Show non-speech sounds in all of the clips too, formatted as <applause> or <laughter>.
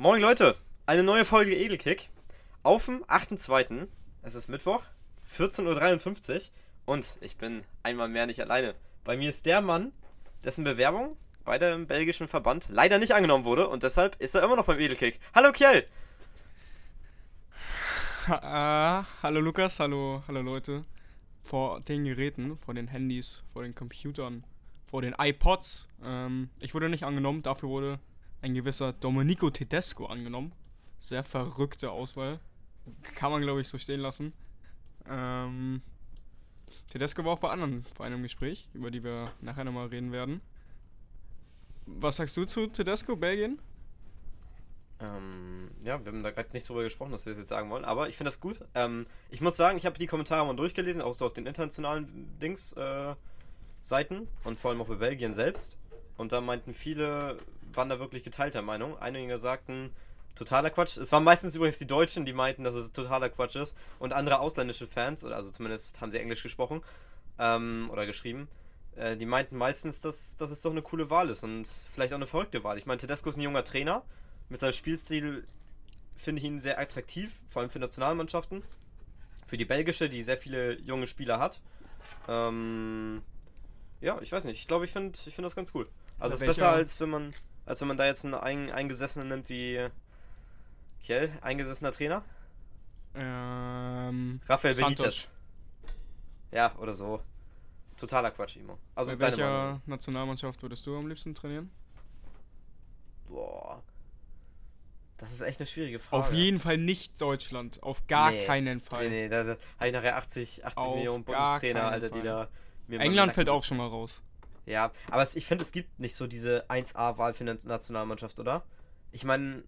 Moin Leute, eine neue Folge Edelkick. Auf dem 8.2. Es ist Mittwoch, 14.53 Uhr und ich bin einmal mehr nicht alleine. Bei mir ist der Mann, dessen Bewerbung bei dem belgischen Verband leider nicht angenommen wurde und deshalb ist er immer noch beim Edelkick. Hallo Kjell! Ha, äh, hallo Lukas, hallo, hallo Leute. Vor den Geräten, vor den Handys, vor den Computern, vor den iPods. Ähm, ich wurde nicht angenommen, dafür wurde ein gewisser Domenico Tedesco angenommen. Sehr verrückte Auswahl. Kann man, glaube ich, so stehen lassen. Ähm, Tedesco war auch bei anderen vor einem Gespräch, über die wir nachher nochmal reden werden. Was sagst du zu Tedesco, Belgien? Ähm, ja, wir haben da gerade nicht drüber gesprochen, dass wir das jetzt sagen wollen, aber ich finde das gut. Ähm, ich muss sagen, ich habe die Kommentare mal durchgelesen, auch so auf den internationalen Dings, äh, Seiten und vor allem auch bei Belgien selbst. Und da meinten viele, waren da wirklich geteilter Meinung. Einige sagten, totaler Quatsch. Es waren meistens übrigens die Deutschen, die meinten, dass es totaler Quatsch ist. Und andere ausländische Fans, oder also zumindest haben sie Englisch gesprochen ähm, oder geschrieben, äh, die meinten meistens, dass, dass es doch eine coole Wahl ist und vielleicht auch eine verrückte Wahl. Ich meine, Tedesco ist ein junger Trainer. Mit seinem Spielstil finde ich ihn sehr attraktiv, vor allem für Nationalmannschaften. Für die belgische, die sehr viele junge Spieler hat. Ähm, ja, ich weiß nicht. Ich glaube, ich finde ich find das ganz cool. Also es ist besser, als wenn man als wenn man da jetzt einen ein, Eingesessenen nimmt wie Kiel, eingesessener Trainer. Ähm, Rafael Benitez. Ja, oder so. Totaler Quatsch, Imo. Also Bei welcher Nationalmannschaft würdest du am liebsten trainieren? Boah. Das ist echt eine schwierige Frage. Auf jeden Fall nicht Deutschland. Auf gar nee. keinen Fall. Nee, nee, da, da habe ich nachher 80, 80 Millionen Bundestrainer, Alter, die da mir England fällt auch schon mal raus. Ja, aber es, ich finde, es gibt nicht so diese 1A-Wahl für eine Nationalmannschaft, oder? Ich meine.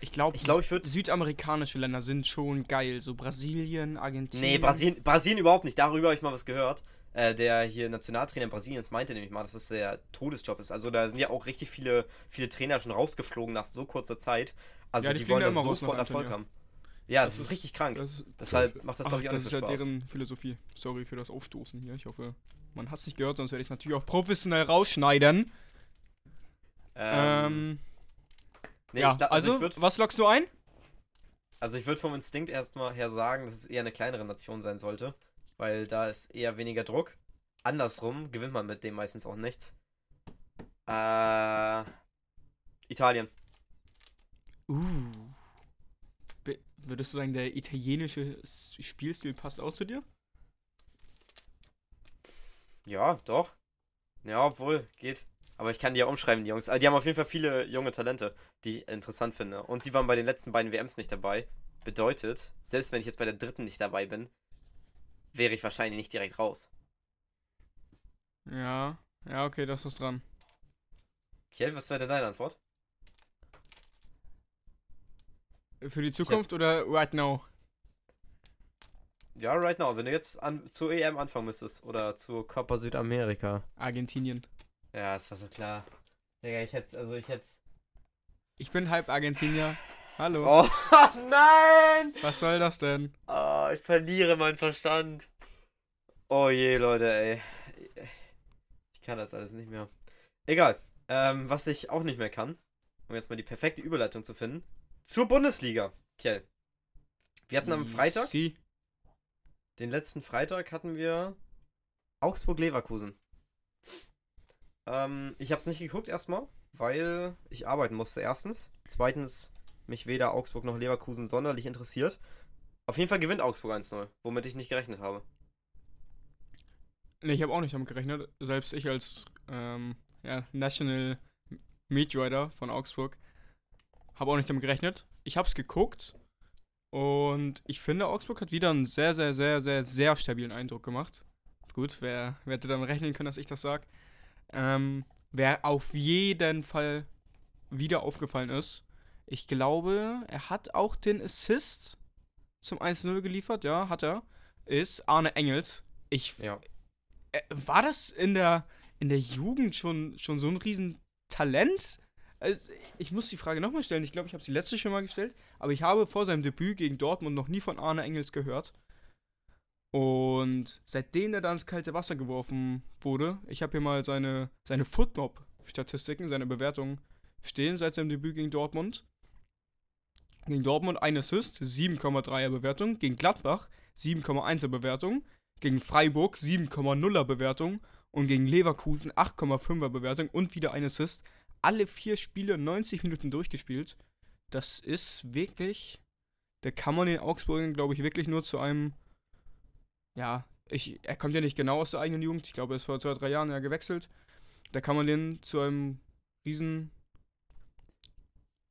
Ich glaube, ich glaub, ich südamerikanische Länder sind schon geil. So Brasilien, Argentinien. Nee, Brasilien, Brasilien überhaupt nicht. Darüber habe ich mal was gehört. Äh, der hier Nationaltrainer Brasiliens meinte nämlich mal, dass das der Todesjob ist. Also da sind ja auch richtig viele, viele Trainer schon rausgeflogen nach so kurzer Zeit. Also ja, die, die wollen da sofort Erfolg haben. Ja, das, das ist, ist, richtig krank. Das, Deshalb macht das, glaube ich, auch Das ist ja Spaß. deren Philosophie. Sorry für das Aufstoßen hier. Ich hoffe, man hat es nicht gehört, sonst werde ich natürlich auch professionell rausschneiden. Ähm. ähm nee, ja, glaub, also, also was lockst du ein? Also ich würde vom Instinkt erstmal her sagen, dass es eher eine kleinere Nation sein sollte. Weil da ist eher weniger Druck. Andersrum gewinnt man mit dem meistens auch nichts. Äh. Italien. Uh. Würdest du sagen, der italienische Spielstil passt auch zu dir? Ja, doch. Ja, obwohl, geht. Aber ich kann die ja umschreiben, die Jungs. Also die haben auf jeden Fall viele junge Talente, die ich interessant finde. Und sie waren bei den letzten beiden WMs nicht dabei. Bedeutet, selbst wenn ich jetzt bei der dritten nicht dabei bin, wäre ich wahrscheinlich nicht direkt raus. Ja, ja, okay, das ist dran. Kjell, was wäre denn deine Antwort? Für die Zukunft hab... oder right now? Ja, right now. Wenn du jetzt an, zur EM anfangen müsstest oder zur Copa Südamerika. Argentinien. Ja, das war so klar. Digga, ich hätte, also ich hätte. Ich bin halb Argentinier. Hallo. Oh, <laughs> nein! Was soll das denn? Oh, ich verliere meinen Verstand. Oh je, Leute, ey. Ich kann das alles nicht mehr. Egal. Ähm, was ich auch nicht mehr kann, um jetzt mal die perfekte Überleitung zu finden, zur Bundesliga, Kjell. Wir hatten am Freitag, Sie. Den letzten Freitag hatten wir Augsburg-Leverkusen. Ähm, ich habe es nicht geguckt erstmal, weil ich arbeiten musste erstens. Zweitens mich weder Augsburg noch Leverkusen sonderlich interessiert. Auf jeden Fall gewinnt Augsburg 1-0, womit ich nicht gerechnet habe. Nee, ich habe auch nicht damit gerechnet. Selbst ich als ähm, ja, National Meat von Augsburg habe auch nicht damit gerechnet. Ich habe es geguckt und ich finde, Augsburg hat wieder einen sehr, sehr, sehr, sehr, sehr stabilen Eindruck gemacht. Gut, wer, wer hätte damit rechnen können, dass ich das sage. Ähm, wer auf jeden Fall wieder aufgefallen ist, ich glaube, er hat auch den Assist zum 1-0 geliefert, ja, hat er, ist Arne Engels. Ich. Ja. Äh, war das in der, in der Jugend schon, schon so ein Riesentalent? Also, ich muss die Frage nochmal stellen. Ich glaube, ich habe sie letzte schon mal gestellt. Aber ich habe vor seinem Debüt gegen Dortmund noch nie von Arne Engels gehört. Und seitdem er da ins kalte Wasser geworfen wurde, ich habe hier mal seine, seine Footmob-Statistiken, seine Bewertungen stehen seit seinem Debüt gegen Dortmund. Gegen Dortmund ein Assist, 7,3er Bewertung. Gegen Gladbach 7,1er Bewertung. Gegen Freiburg 7,0er Bewertung. Und gegen Leverkusen 8,5er Bewertung und wieder ein Assist. Alle vier Spiele 90 Minuten durchgespielt. Das ist wirklich. Da kann man den Augsburgern, glaube ich, wirklich nur zu einem. Ja, ich, er kommt ja nicht genau aus der eigenen Jugend. Ich glaube, er ist vor zwei, drei Jahren ja gewechselt. Da kann man den zu einem riesen.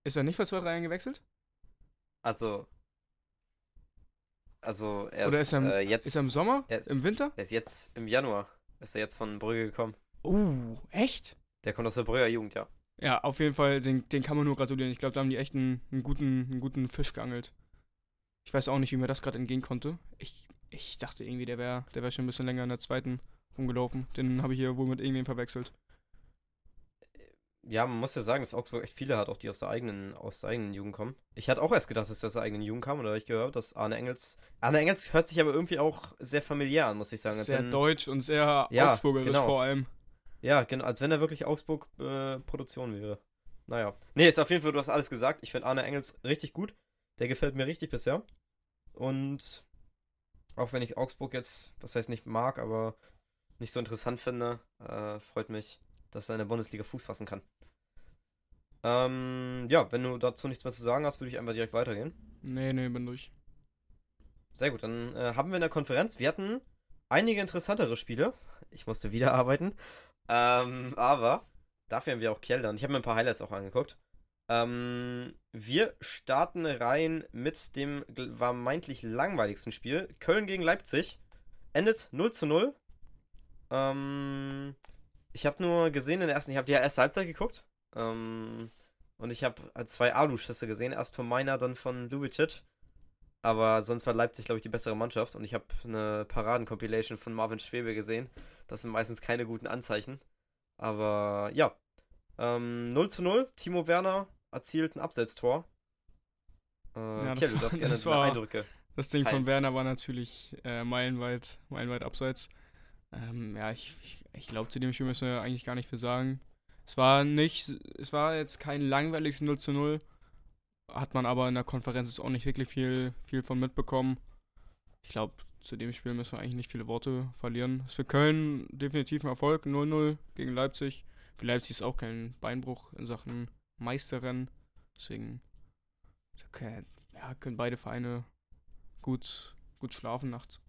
Ist er nicht vor zwei, drei Jahren gewechselt? Also. Also, er Oder ist er, im, äh, jetzt. ist er im Sommer? er ist- Im Winter? er ist jetzt im Januar. Ist er jetzt von Brügge gekommen. Oh, echt? Der kommt aus der Brügger Jugend, ja. Ja, auf jeden Fall, den, den kann man nur gratulieren. Ich glaube, da haben die echt einen, einen, guten, einen guten Fisch geangelt. Ich weiß auch nicht, wie mir das gerade entgehen konnte. Ich, ich dachte irgendwie, der wäre der wär schon ein bisschen länger in der zweiten rumgelaufen. Den habe ich hier wohl mit irgendwem verwechselt. Ja, man muss ja sagen, dass Augsburg echt viele hat, auch die aus der eigenen, aus der eigenen Jugend kommen. Ich hatte auch erst gedacht, dass der aus der eigenen Jugend kam, oder habe ich gehört, dass Arne Engels. Arne Engels hört sich aber irgendwie auch sehr familiär an, muss ich sagen. Sehr wenn, deutsch und sehr Ja, augsburgerisch genau. vor allem. Ja, genau, als wenn er wirklich Augsburg-Produktion wäre. Naja. Nee, ist auf jeden Fall, du hast alles gesagt. Ich finde Arne Engels richtig gut. Der gefällt mir richtig bisher. Und auch wenn ich Augsburg jetzt, was heißt nicht mag, aber nicht so interessant finde, äh, freut mich, dass er in der Bundesliga Fuß fassen kann. Ähm, ja, wenn du dazu nichts mehr zu sagen hast, würde ich einfach direkt weitergehen. Nee, nee, bin durch. Sehr gut, dann äh, haben wir in der Konferenz, wir hatten einige interessantere Spiele. Ich musste wieder <laughs> arbeiten. Ähm, aber dafür haben wir auch Keldern. Ich habe mir ein paar Highlights auch angeguckt. Ähm, wir starten rein mit dem vermeintlich langweiligsten Spiel. Köln gegen Leipzig. Endet 0 zu 0. Ähm, ich habe nur gesehen in der ersten, ich habe die erste Halbzeit geguckt. Ähm, und ich habe zwei Alu-Schüsse gesehen. Erst von meiner, dann von Lubicic. Aber sonst war Leipzig, glaube ich, die bessere Mannschaft. Und ich habe eine Paraden-Compilation von Marvin Schwebe gesehen. Das sind meistens keine guten Anzeichen. Aber ja. Ähm, 0 zu 0. Timo Werner erzielt ein Absetztor. Äh, Ja, das <laughs> gerne das deine war- Eindrücke. Das Ding Teil. von Werner war natürlich äh, meilenweit, meilenweit abseits. Ähm, ja, ich, ich, ich glaube, zu dem Spiel müssen wir eigentlich gar nicht viel sagen. Es war nicht, es war jetzt kein langweiliges 0 zu 0. Hat man aber in der Konferenz jetzt auch nicht wirklich viel, viel von mitbekommen. Ich glaube, zu dem Spiel müssen wir eigentlich nicht viele Worte verlieren. Ist für Köln definitiv ein Erfolg. 0-0 gegen Leipzig. Für Leipzig ist auch kein Beinbruch in Sachen Meisterrennen. Deswegen okay, ja, können beide Vereine gut, gut schlafen nachts.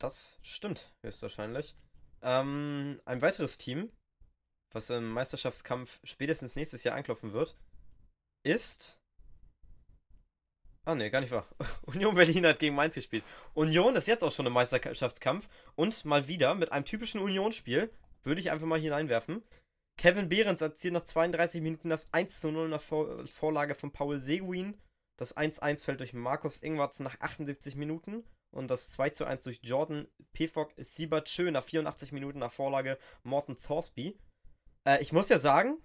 Das stimmt, höchstwahrscheinlich. Ähm, ein weiteres Team, was im Meisterschaftskampf spätestens nächstes Jahr anklopfen wird, ist. Ah, ne, gar nicht wahr. <laughs> Union Berlin hat gegen Mainz gespielt. Union ist jetzt auch schon im Meisterschaftskampf und mal wieder mit einem typischen Union-Spiel, würde ich einfach mal hineinwerfen. Kevin Behrens erzielt nach 32 Minuten das 1 zu 0 nach Vor Vorlage von Paul Seguin. Das 1-1 fällt durch Markus Ingwarz nach 78 Minuten. Und das 2 zu 1 durch Jordan Pefok Siebert Schön nach 84 Minuten nach Vorlage Morten Thorsby. Äh, ich muss ja sagen,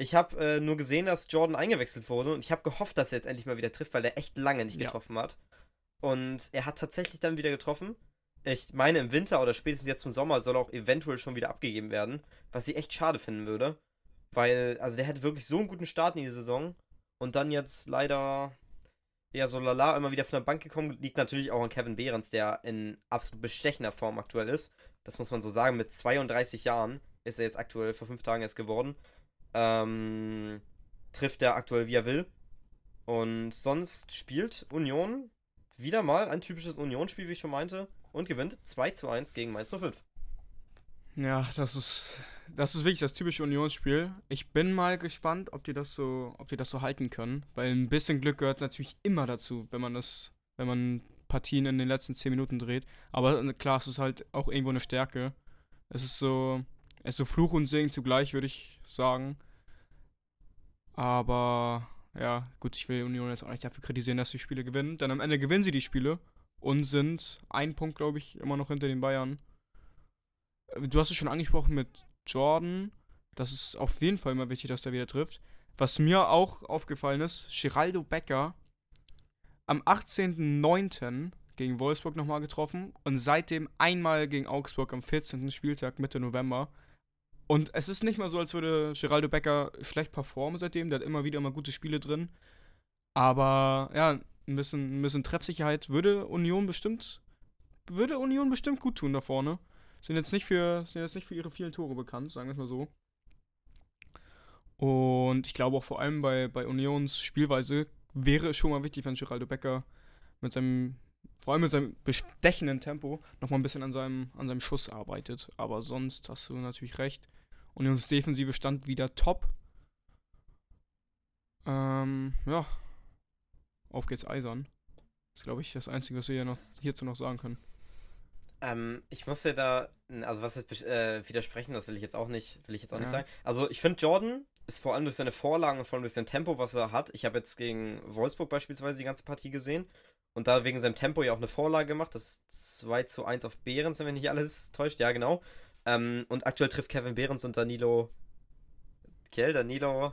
ich habe äh, nur gesehen, dass Jordan eingewechselt wurde und ich habe gehofft, dass er jetzt endlich mal wieder trifft, weil er echt lange nicht Ja. getroffen hat. Und er hat tatsächlich dann wieder getroffen. Ich meine, im Winter oder spätestens jetzt zum Sommer soll er auch eventuell schon wieder abgegeben werden, was ich echt schade finden würde. Weil, also der hätte wirklich so einen guten Start in die Saison und dann jetzt leider ja, so lala immer wieder von der Bank gekommen, liegt natürlich auch an Kevin Behrens, der in absolut bestechender Form aktuell ist. Das muss man so sagen. Mit 32 Jahren ist er jetzt aktuell vor fünf Tagen erst geworden. Ähm, trifft er aktuell wie er will. Und sonst spielt Union wieder mal ein typisches Union-Spiel, wie ich schon meinte, und gewinnt 2 zu 1 gegen Mainz 05. Ja, das ist, das ist wirklich das typische Unionsspiel. Ich bin mal gespannt, ob die das so, ob die das so halten können, weil ein bisschen Glück gehört natürlich immer dazu, wenn man das, wenn man Partien in den letzten 10 Minuten dreht. Aber äh, klar, es ist halt auch irgendwo eine Stärke. Es ist so, es ist so Fluch und Segen zugleich, würde ich sagen. Aber ja, gut, ich will Union jetzt auch nicht dafür kritisieren, dass sie Spiele gewinnen. Denn am Ende gewinnen sie die Spiele und sind ein Punkt, glaube ich, immer noch hinter den Bayern. Äh, Du hast es schon angesprochen mit Jordan. Das ist auf jeden Fall immer wichtig, dass der wieder trifft. Was mir auch aufgefallen ist, Geraldo Becker am 18.09. gegen Wolfsburg nochmal getroffen und seitdem einmal gegen Augsburg am 14. Spieltag Mitte November. Und es ist nicht mal so, als würde Geraldo Becker schlecht performen seitdem. Der hat immer wieder mal gute Spiele drin. Aber ja, ein bisschen, ein bisschen Treffsicherheit würde Union bestimmt, würde Union bestimmt gut tun da vorne. Sind jetzt nicht für, sind jetzt nicht für ihre vielen Tore bekannt, sagen wir es mal so. Und ich glaube auch vor allem bei, bei Unions Spielweise wäre es schon mal wichtig, wenn Geraldo Becker mit seinem, vor allem mit seinem bestechenden Tempo, nochmal ein bisschen an seinem, an seinem Schuss arbeitet. Aber sonst hast du natürlich recht. Unions Defensive stand wieder top. Ähm, ja. Auf geht's Eisern. Das ist, glaube ich, das Einzige, was wir hier noch, hierzu noch sagen können. Ähm, ich muss dir da, also was jetzt äh, widersprechen, das will ich jetzt auch nicht, will ich jetzt auch ja. nicht sagen. Also ich finde Jordan ist vor allem durch seine Vorlagen und vor allem durch sein Tempo, was er hat. Ich habe jetzt gegen Wolfsburg beispielsweise die ganze Partie gesehen und da wegen seinem Tempo ja auch eine Vorlage gemacht. Das 2 zu 1 auf Behrens, wenn mich nicht alles täuscht. Ja, genau. Ähm, und aktuell trifft Kevin Behrens und Danilo. Kiel, Danilo.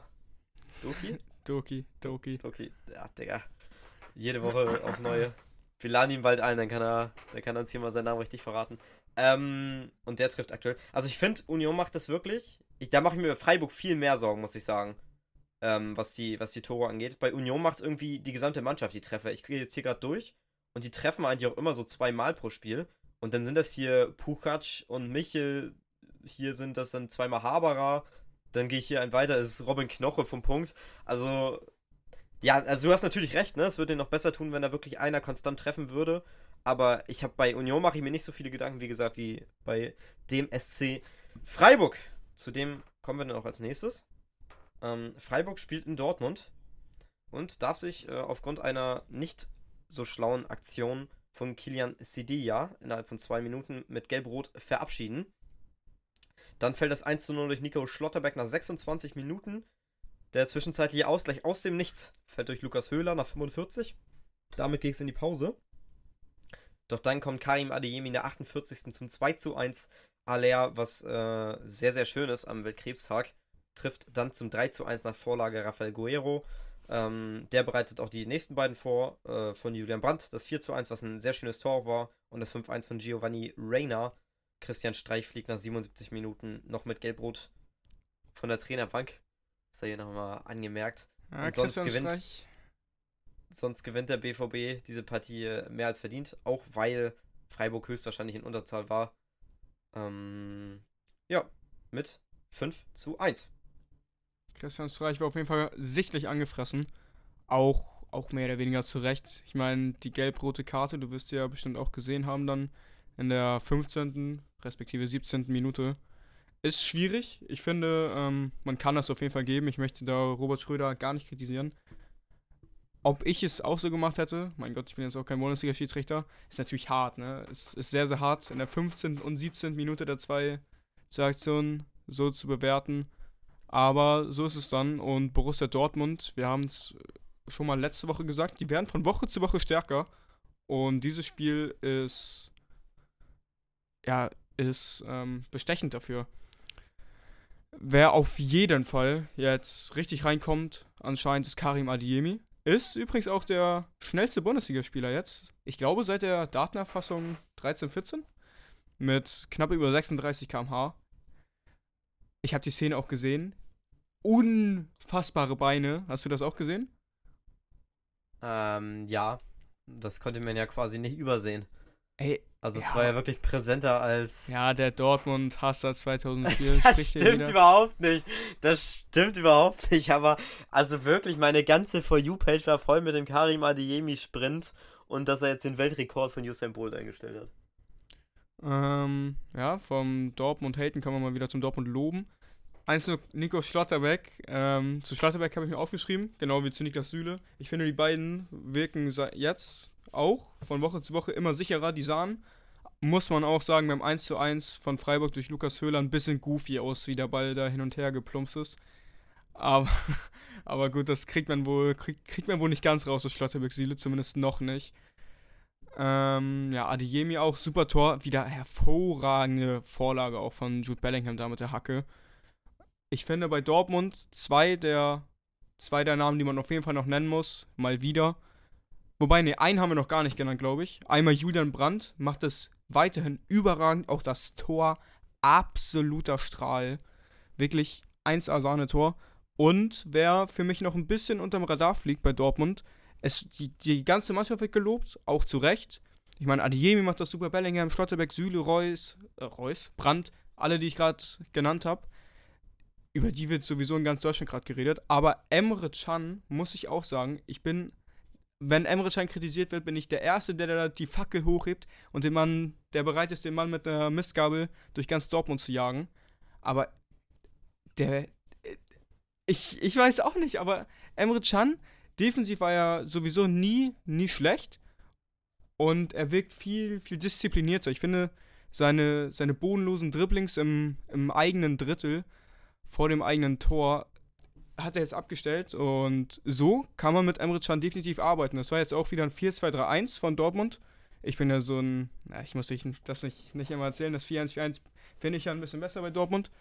Doki? <laughs> Doki, Doki. Doki. Ja, Digga. Jede Woche aufs Neue. Wir laden ihn bald ein, dann kann er, dann kann er uns hier mal seinen Namen richtig verraten. Ähm, und der trifft aktuell. Also ich finde, Union macht das wirklich. Ich, da mache ich mir bei Freiburg viel mehr Sorgen, muss ich sagen. Ähm, was, die, was die Tore angeht. Bei Union macht irgendwie die gesamte Mannschaft die Treffer. Ich gehe jetzt hier gerade durch und die treffen eigentlich auch immer so zweimal pro Spiel. Und dann sind das hier Pukac und Michel. Hier sind das dann zweimal Haberer. Dann gehe ich hier ein weiter, es ist Robin Knoche vom Punkt. Also, ja, also du hast natürlich recht, ne? Es würde ihn noch besser tun, wenn da wirklich einer konstant treffen würde. Aber ich habe bei Union mache ich mir nicht so viele Gedanken, wie gesagt, wie bei dem SC Freiburg. Zu dem kommen wir dann auch als nächstes. Ähm, Freiburg spielt in Dortmund und darf sich äh, aufgrund einer nicht so schlauen Aktion von Kilian Sidia innerhalb von zwei Minuten mit Gelb-Rot verabschieden. Dann fällt das 1 zu 0 durch Nico Schlotterbeck nach 26 Minuten. Der zwischenzeitliche Ausgleich aus dem Nichts fällt durch Lukas Höhler nach 45. Damit ging es in die Pause. Doch dann kommt Karim Adeyemi in der 48. zum 2 zu 1. Aller, was äh, sehr, sehr schön ist am Weltkrebstag, trifft dann zum 3 zu 1 nach Vorlage Rafael Guerrero. Ähm, der bereitet auch die nächsten beiden vor äh, von Julian Brandt. Das 4 zu 1, was ein sehr schönes Tor war. Und das 5-1 von Giovanni Reina. Christian Streich fliegt nach 77 Minuten noch mit Gelbrot von der Trainerbank. Das sei hier nochmal angemerkt. Ja, und sonst gewinnt, Streich. sonst gewinnt der BVB diese Partie mehr als verdient. Auch weil Freiburg höchstwahrscheinlich in Unterzahl war. Ähm, ja, mit 5 zu 1. Christian Streich war auf jeden Fall sichtlich angefressen. Auch, auch mehr oder weniger zu Recht. Ich meine, die gelb-rote Karte, du wirst ja bestimmt auch gesehen haben dann in der 15. respektive 17. Minute. Ist schwierig. Ich finde, ähm, man kann das auf jeden Fall geben. Ich möchte da Robert Schröder gar nicht kritisieren. Ob ich es auch so gemacht hätte, mein Gott, ich bin jetzt auch kein Bundesliga-Schiedsrichter, ist natürlich hart, ne? Es ist sehr, sehr hart, in der 15. und 17. Minute der zwei, zwei Aktionen so zu bewerten. Aber so ist es dann. Und Borussia Dortmund, wir haben es schon mal letzte Woche gesagt, die werden von Woche zu Woche stärker. Und dieses Spiel ist, ja, ist ähm, bestechend dafür. Wer auf jeden Fall jetzt richtig reinkommt, anscheinend ist Karim Adiemi. Ist übrigens auch der schnellste Bundesligaspieler jetzt. Ich glaube seit der Datenerfassung 13-14 mit knapp über 36 km/h. Ich habe die Szene auch gesehen. Unfassbare Beine. Hast du das auch gesehen? Ähm, ja. Das konnte man ja quasi nicht übersehen. Ey, also es ja. war ja wirklich präsenter als. Ja, der Dortmund-Hasser <laughs> 2004. das stimmt überhaupt nicht. Das stimmt überhaupt nicht. Aber also wirklich, meine ganze For You-Page war voll mit dem Karim Adeyemi-Sprint und dass er jetzt den Weltrekord von Usain Bolt eingestellt hat. Ähm, ja, vom Dortmund haten kann man mal wieder zum Dortmund loben. Eins zu Nico Schlotterbeck. Ähm, zu Schlotterbeck habe ich mir aufgeschrieben, genau wie zu Niklas Süle. Ich finde, die beiden wirken jetzt auch von Woche zu Woche immer sicherer. Die sahen, muss man auch sagen, beim 1 zu 1 von Freiburg durch Lukas Höhler ein bisschen goofy aus, wie der Ball da hin und her geplumpst ist. Aber, <laughs> aber gut, das kriegt man wohl, kriegt, kriegt man wohl nicht ganz raus aus Schlotterbeck Siele, zumindest noch nicht. Ähm, ja, Adeyemi auch, super Tor, wieder hervorragende Vorlage auch von Jude Bellingham da mit der Hacke. Ich finde bei Dortmund zwei der, zwei der Namen, die man auf jeden Fall noch nennen muss, mal wieder. Wobei, ne, einen haben wir noch gar nicht genannt, glaube ich. Einmal Julian Brandt macht es weiterhin überragend. Auch das Tor, absoluter Strahl. Wirklich 1A Sahne-Tor. Und wer für mich noch ein bisschen unterm Radar fliegt bei Dortmund, es, die, die ganze Mannschaft wird gelobt, auch zu Recht. Ich meine, Adiemi macht das super, Bellingham, Schlotterbeck, Süle, Reus, äh, Reus, Brandt, alle, die ich gerade genannt habe. Über die wird sowieso in ganz Deutschland gerade geredet. Aber Emre Can, muss ich auch sagen, ich bin, wenn Emre Can kritisiert wird, bin ich der Erste, der da die Fackel hochhebt und den Mann, der bereit ist, den Mann mit einer Mistgabel durch ganz Dortmund zu jagen. Aber der, ich, ich weiß auch nicht, aber Emre Can, defensiv war er sowieso nie, nie schlecht. Und er wirkt viel, viel disziplinierter. Ich finde, seine, seine bodenlosen Dribblings im, im eigenen Drittel vor dem eigenen Tor hat er jetzt abgestellt. Und so kann man mit Emre Can definitiv arbeiten. Das war jetzt auch wieder ein 4-2-3-1 von Dortmund. Ich bin ja so ein, na, ich muss das nicht, nicht immer erzählen, das 4-1-4-1 finde ich ja ein bisschen besser bei Dortmund.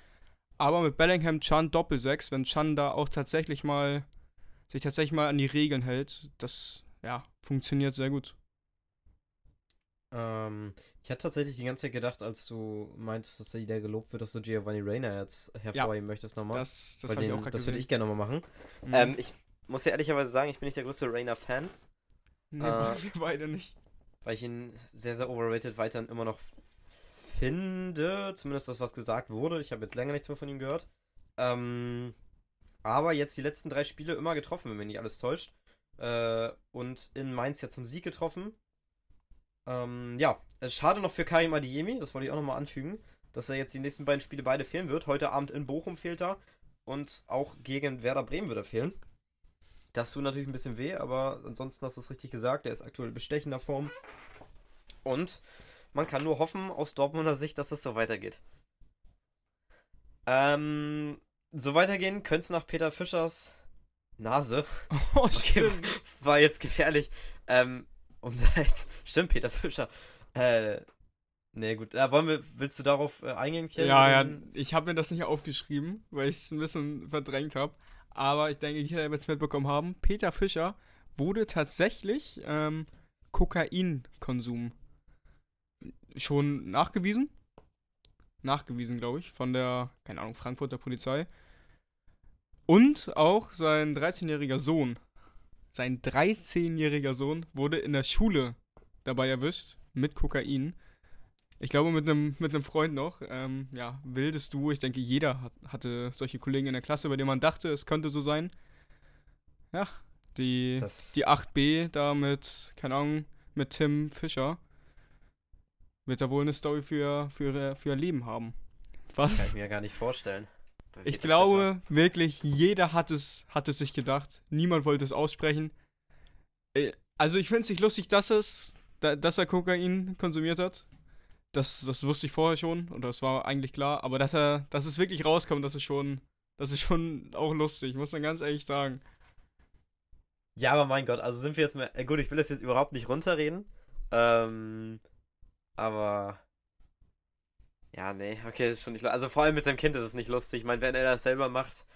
Aber mit Bellingham, Chan, Doppelsechs, wenn Chan da auch tatsächlich mal sich tatsächlich mal an die Regeln hält, das ja, funktioniert sehr gut. Ähm, ich hatte tatsächlich die ganze Zeit gedacht, als du meintest, dass der gelobt wird, dass du Giovanni Reina jetzt hervorheben ja, möchtest nochmal. Das, das, den, das würde ich gerne nochmal machen. Mhm. Ähm, ich muss ja ehrlicherweise sagen, ich bin nicht der größte Reina-Fan. Nee, äh, <laughs> wir beide nicht. Weil ich ihn sehr, sehr overrated weiterhin immer noch finde, zumindest das, was gesagt wurde. Ich habe jetzt länger nichts mehr von ihm gehört. Ähm, aber jetzt die letzten drei Spiele immer getroffen, wenn mich nicht alles täuscht. Äh, und in Mainz ja zum Sieg getroffen. Ähm, ja, schade noch für Karim Adiemi, das wollte ich auch nochmal anfügen, dass er jetzt die nächsten beiden Spiele beide fehlen wird. Heute Abend in Bochum fehlt er und auch gegen Werder Bremen wird er fehlen. Das tut natürlich ein bisschen weh, aber ansonsten hast du es richtig gesagt, er ist aktuell bestechender Form. Und man kann nur hoffen aus Dortmunder Sicht, dass es so weitergeht. Ähm, so weitergehen könnte es nach Peter Fischers Nase. <laughs> Oh, stimmt. Okay, war jetzt gefährlich. Ähm, und halt, stimmt, Peter Fischer. Äh, nee, gut. Äh, wollen wir, willst du darauf äh, eingehen, Kjell? Ja, ja, ich habe mir das nicht aufgeschrieben, weil ich es ein bisschen verdrängt habe. Aber ich denke, jeder wird es mitbekommen haben. Peter Fischer wurde tatsächlich ähm, Kokainkonsum schon nachgewiesen. Nachgewiesen, glaube ich, von der, keine Ahnung, Frankfurter Polizei. Und auch sein 13-jähriger Sohn. Sein 13-jähriger Sohn wurde in der Schule dabei erwischt mit Kokain. Ich glaube, mit einem mit Freund noch. Ähm, ja, wildes Duo. Ich denke, jeder hat, hatte solche Kollegen in der Klasse, bei denen man dachte, es könnte so sein. Ja, die, die 8b da mit, keine Ahnung, mit Tim Fischer wird er wohl eine Story für, für, für ihr Leben haben. Was? Kann ich mir gar nicht vorstellen. Ich glaube wirklich, jeder hat es, hat es sich gedacht. Niemand wollte es aussprechen. Äh, also ich finde es nicht lustig, dass, es, dass er Kokain konsumiert hat. Das, das wusste ich vorher schon und das war eigentlich klar. Aber dass er, dass es wirklich rauskommt, das ist schon, das ist schon auch lustig, muss man ganz ehrlich sagen. Ja, aber mein Gott, also sind wir jetzt mal. Äh, gut, ich will das jetzt überhaupt nicht runterreden. Ähm, aber. Ja, nee, okay, das ist schon nicht lustig. Also vor allem mit seinem Kind ist es nicht lustig. Ich meine, wenn er das selber macht.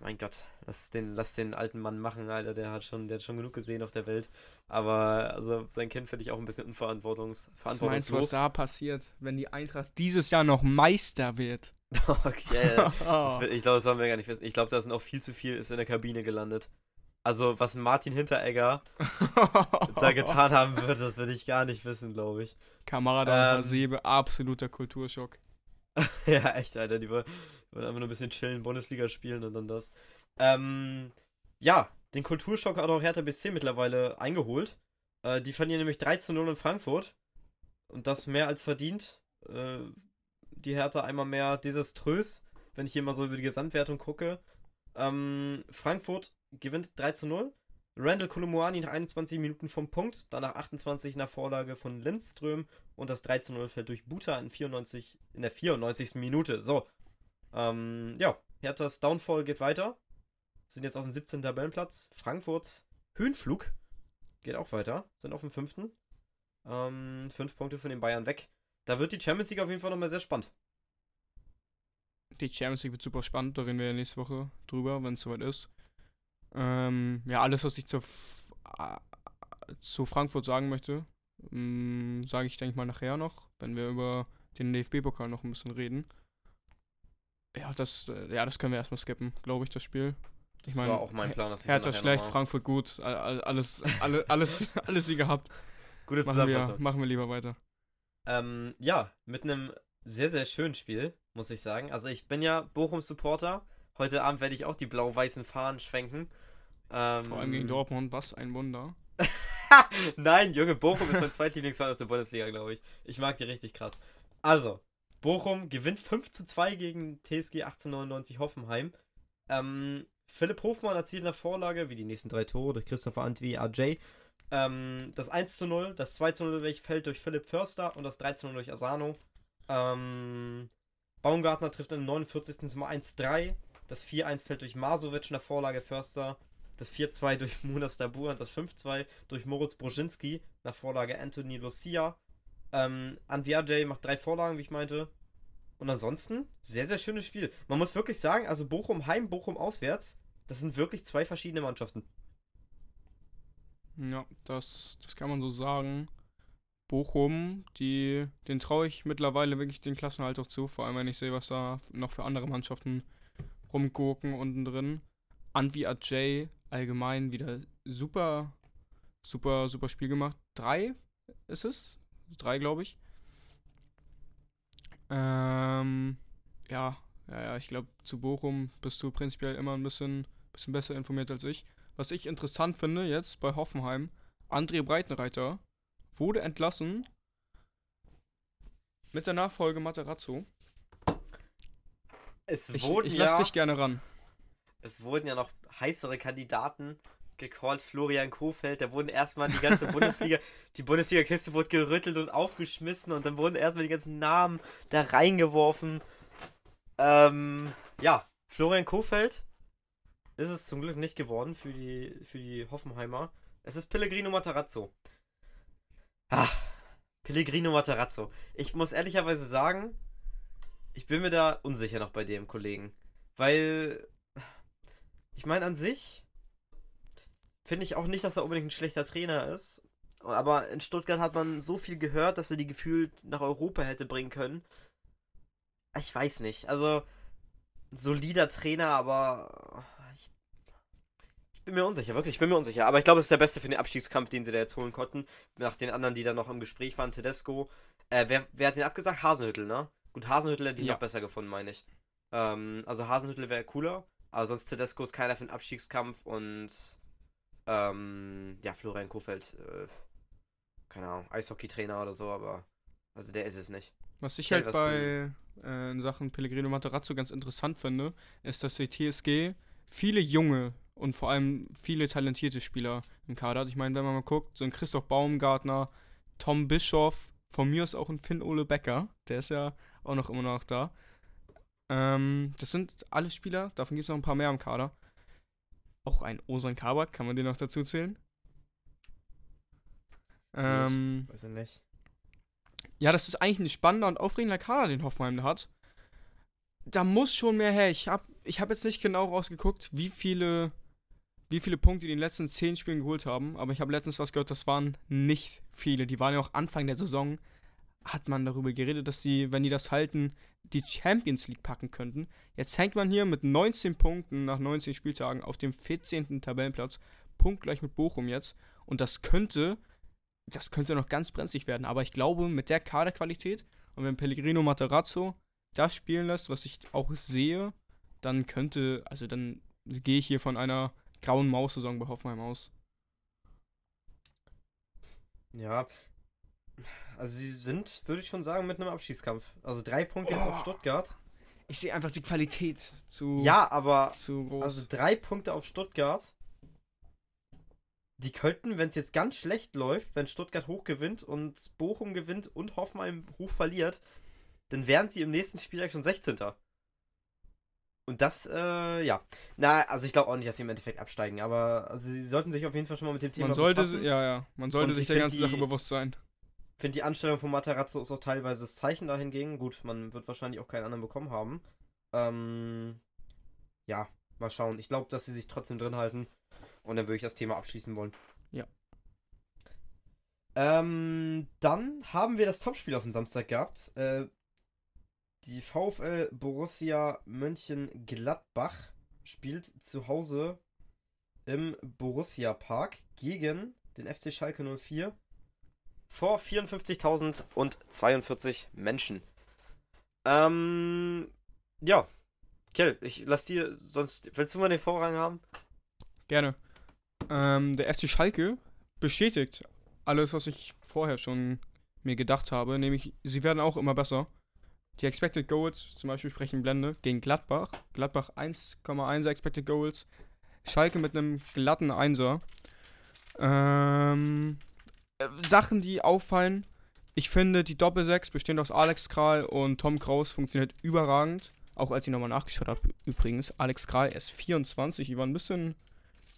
Mein Gott, lass den, lass den alten Mann machen, Alter. Der hat schon, der hat schon genug gesehen auf der Welt. Aber also sein Kind finde ich auch ein bisschen unverantwortungs was meinst du, was da passiert, wenn die Eintracht dieses Jahr noch Meister wird? <laughs> okay, <laughs> wird, ich glaube, das wollen wir gar nicht wissen. Ich glaube, da sind auch viel zu viel ist in der Kabine gelandet. Also, was Martin Hinteregger <laughs> da getan haben wird, das würde ich gar nicht wissen, glaube ich. Kamada ähm, Hasebe, absoluter Kulturschock. <laughs> ja, echt, Alter. Die wollen, einfach nur ein bisschen chillen, Bundesliga spielen und dann das. Ähm, ja, den Kulturschock hat auch Hertha BC mittlerweile eingeholt. Äh, die verlieren nämlich 3 zu 0 in Frankfurt. Und das mehr als verdient. Äh, die Hertha einmal mehr desaströs, wenn ich hier mal so über die Gesamtwertung gucke. Ähm, Frankfurt gewinnt 3 zu 0. Randall Kolomuani nach 21 Minuten vom Punkt, danach 28 nach Vorlage von Lindström und das 3 zu 0 fällt durch Buta in, 94, in der 94. Minute. So, ähm, ja, Herthas Downfall geht weiter. Sind jetzt auf dem 17. Tabellenplatz. Frankfurts Höhenflug geht auch weiter, sind auf dem 5. Ähm, fünf Punkte von den Bayern weg. Da wird die Champions League auf jeden Fall nochmal sehr spannend. Die Champions League wird super spannend, da reden wir nächste Woche drüber, wenn es soweit ist. Ähm, ja, alles, was ich zu, zu Frankfurt sagen möchte, ähm, sage ich, denke ich mal, nachher noch, wenn wir über den DFB-Pokal noch ein bisschen reden. Ja, das, äh, ja, das können wir erstmal skippen, glaube ich, das Spiel. Das Ich mein, war auch mein Plan, dass ich Hertha schlecht, Frankfurt gut, all- all- alles, alle, alles, <laughs> alles wie gehabt. Gute Machen wir, machen wir lieber weiter. Ähm, ja, mit einem sehr, sehr schönen Spiel, muss ich sagen. Also ich bin ja Bochum-Supporter. Heute Abend werde ich auch die blau-weißen Fahnen schwenken. Ähm, Vor allem gegen Dortmund, was ein Wunder. <laughs> Nein, Junge, Bochum ist mein zweitlieblingsverein aus der Bundesliga, glaube ich. Ich mag die richtig krass. Also, Bochum gewinnt 5 zu 2 gegen TSG 1899 Hoffenheim. Ähm, Philipp Hofmann erzielt eine Vorlage, wie die nächsten drei Tore durch Christopher Antwi AJ. Ähm, das 1 zu 0, das 2 zu 0 fällt durch Philipp Förster und das 3 zu 0 durch Asano. Ähm, Baumgartner trifft im 49. zum 1-3. Das 4-1 fällt durch Masovic in der Vorlage Förster. Das 4-2 durch <laughs> Munas Dabur und das 5-2 durch Moritz Brozinski nach Vorlage Anthony Lucia. Ähm, Anviajay macht drei Vorlagen, wie ich meinte. Und ansonsten, sehr, sehr schönes Spiel. Man muss wirklich sagen, also Bochum heim, Bochum auswärts, das sind wirklich zwei verschiedene Mannschaften. Ja, das, das kann man so sagen. Bochum, die, den traue ich mittlerweile wirklich den Klassenhalt auch zu, vor allem wenn ich sehe, was da noch für andere Mannschaften rumgucken unten drin. Anvi Ajay allgemein wieder super, super, super Spiel gemacht. Drei ist es? Drei, glaube ich. Ähm, ja, ja, ja, ich glaube, zu Bochum bist du prinzipiell immer ein bisschen, bisschen besser informiert als ich. Was ich interessant finde jetzt bei Hoffenheim, André Breitenreiter wurde entlassen mit der Nachfolge Materazzo. Es Ich, wurden, ich ja, lass dich gerne ran. Es wurden ja noch heißere Kandidaten gecallt. Florian Kofeld, da wurden erstmal die ganze Bundesliga, <laughs> die Bundesliga-Kiste wurde gerüttelt und aufgeschmissen und dann wurden erstmal die ganzen Namen da reingeworfen. Ähm, ja, Florian Kofeld ist es zum Glück nicht geworden für die, für die Hoffenheimer. Es ist Pellegrino Matarazzo. Ah, Pellegrino Matarazzo. Ich muss ehrlicherweise sagen, ich bin mir da unsicher noch bei dem Kollegen. Weil, ich meine, an sich finde ich auch nicht, dass er unbedingt ein schlechter Trainer ist. Aber in Stuttgart hat man so viel gehört, dass er die gefühlt nach Europa hätte bringen können. Ich weiß nicht. Also, solider Trainer, aber ich, ich bin mir unsicher, wirklich, ich bin mir unsicher. Aber ich glaube, es ist der beste für den Abstiegskampf, den sie da jetzt holen konnten. Nach den anderen, die da noch im Gespräch waren, Tedesco. Äh, wer, wer hat den abgesagt? Hasenhüttel, ne? Gut, Hasenhüttel hätte ihn Ja. noch besser gefunden, meine ich. Ähm, also Hasenhüttel wäre cooler, aber sonst Tedesco ist keiner für den Abstiegskampf und ähm, ja, Florian Kofeld, äh, keine Ahnung, Eishockeytrainer oder so, aber also der ist es nicht. Was ich halt bei äh, in Sachen Pellegrino Materazzo ganz interessant finde, ist, dass die TSG viele junge und vor allem viele talentierte Spieler im Kader hat. Ich meine, wenn man mal guckt, so ein Christoph Baumgartner, Tom Bischoff, von mir ist auch ein Finn-Ole Becker, der ist ja auch noch immer noch da. Ähm, das sind alle Spieler, davon gibt es noch ein paar mehr im Kader. Auch ein Osan Kabak, kann man den noch dazu zählen? Ähm, Weiß ich nicht. ja, das ist eigentlich ein spannender und aufregender Kader, den Hoffenheim hat. Da muss schon mehr her. Ich habe ich hab jetzt nicht genau rausgeguckt, wie viele, wie viele Punkte die in den letzten zehn Spielen geholt haben. Aber ich habe letztens was gehört, das waren nicht viele. Die waren ja auch Anfang der Saison, hat man darüber geredet, dass die, wenn die das halten, die Champions League packen könnten. Jetzt hängt man hier mit 19 Punkten nach 19 Spieltagen auf dem 14. Tabellenplatz. Punktgleich mit Bochum jetzt. Und das könnte das könnte noch ganz brenzlig werden. Aber ich glaube, mit der Kaderqualität und wenn Pellegrino Materazzo das spielen lässt, was ich auch sehe, dann könnte, also dann gehe ich hier von einer grauen Maus-Saison bei Hoffenheim aus. Ja. Also sie sind, würde ich schon sagen, mit einem Abschießkampf. Also drei Punkte jetzt Oh. auf Stuttgart. Ich sehe einfach die Qualität zu, Ja, aber zu groß. also drei Punkte auf Stuttgart. Die könnten, wenn es jetzt ganz schlecht läuft, wenn Stuttgart hoch gewinnt und Bochum gewinnt und Hoffenheim hoch verliert, dann wären sie im nächsten Spieltag schon 16. Und das, äh, ja. Na, also ich glaube auch nicht, dass sie im Endeffekt absteigen, aber also sie sollten sich auf jeden Fall schon mal mit dem Thema man sollte, befassen. ja, ja, man sollte Und sich ich der ganzen die- Sache bewusst sein. Finde die Anstellung von Matarazzo ist auch teilweise das Zeichen dahingegen. Gut, man wird wahrscheinlich auch keinen anderen bekommen haben. Ähm, ja, mal schauen. Ich glaube, dass sie sich trotzdem drin halten. Und dann würde ich das Thema abschließen wollen. Ja. Ähm, dann haben wir das Topspiel auf dem Samstag gehabt. Äh, Die VfL Borussia Mönchengladbach spielt zu Hause im Borussia Park gegen den FC Schalke 04 vor 54.042 Menschen. Ähm, ja. Kell, ich lass dir, sonst, willst du mal den Vorrang haben? Gerne. Ähm, der FC Schalke bestätigt alles, was ich vorher schon mir gedacht habe, nämlich sie werden auch immer besser. Die Expected Goals zum Beispiel sprechen Blende gegen Gladbach. Gladbach 1,1 Expected Goals. Schalke mit einem glatten Einser. Ähm, äh, Sachen, die auffallen. Ich finde, die Doppel-6, bestehend aus Alex Kral und Tom Kraus, funktioniert überragend. Auch als ich nochmal nachgeschaut habe, übrigens. Alex Kral ist 24. Ich war ein bisschen,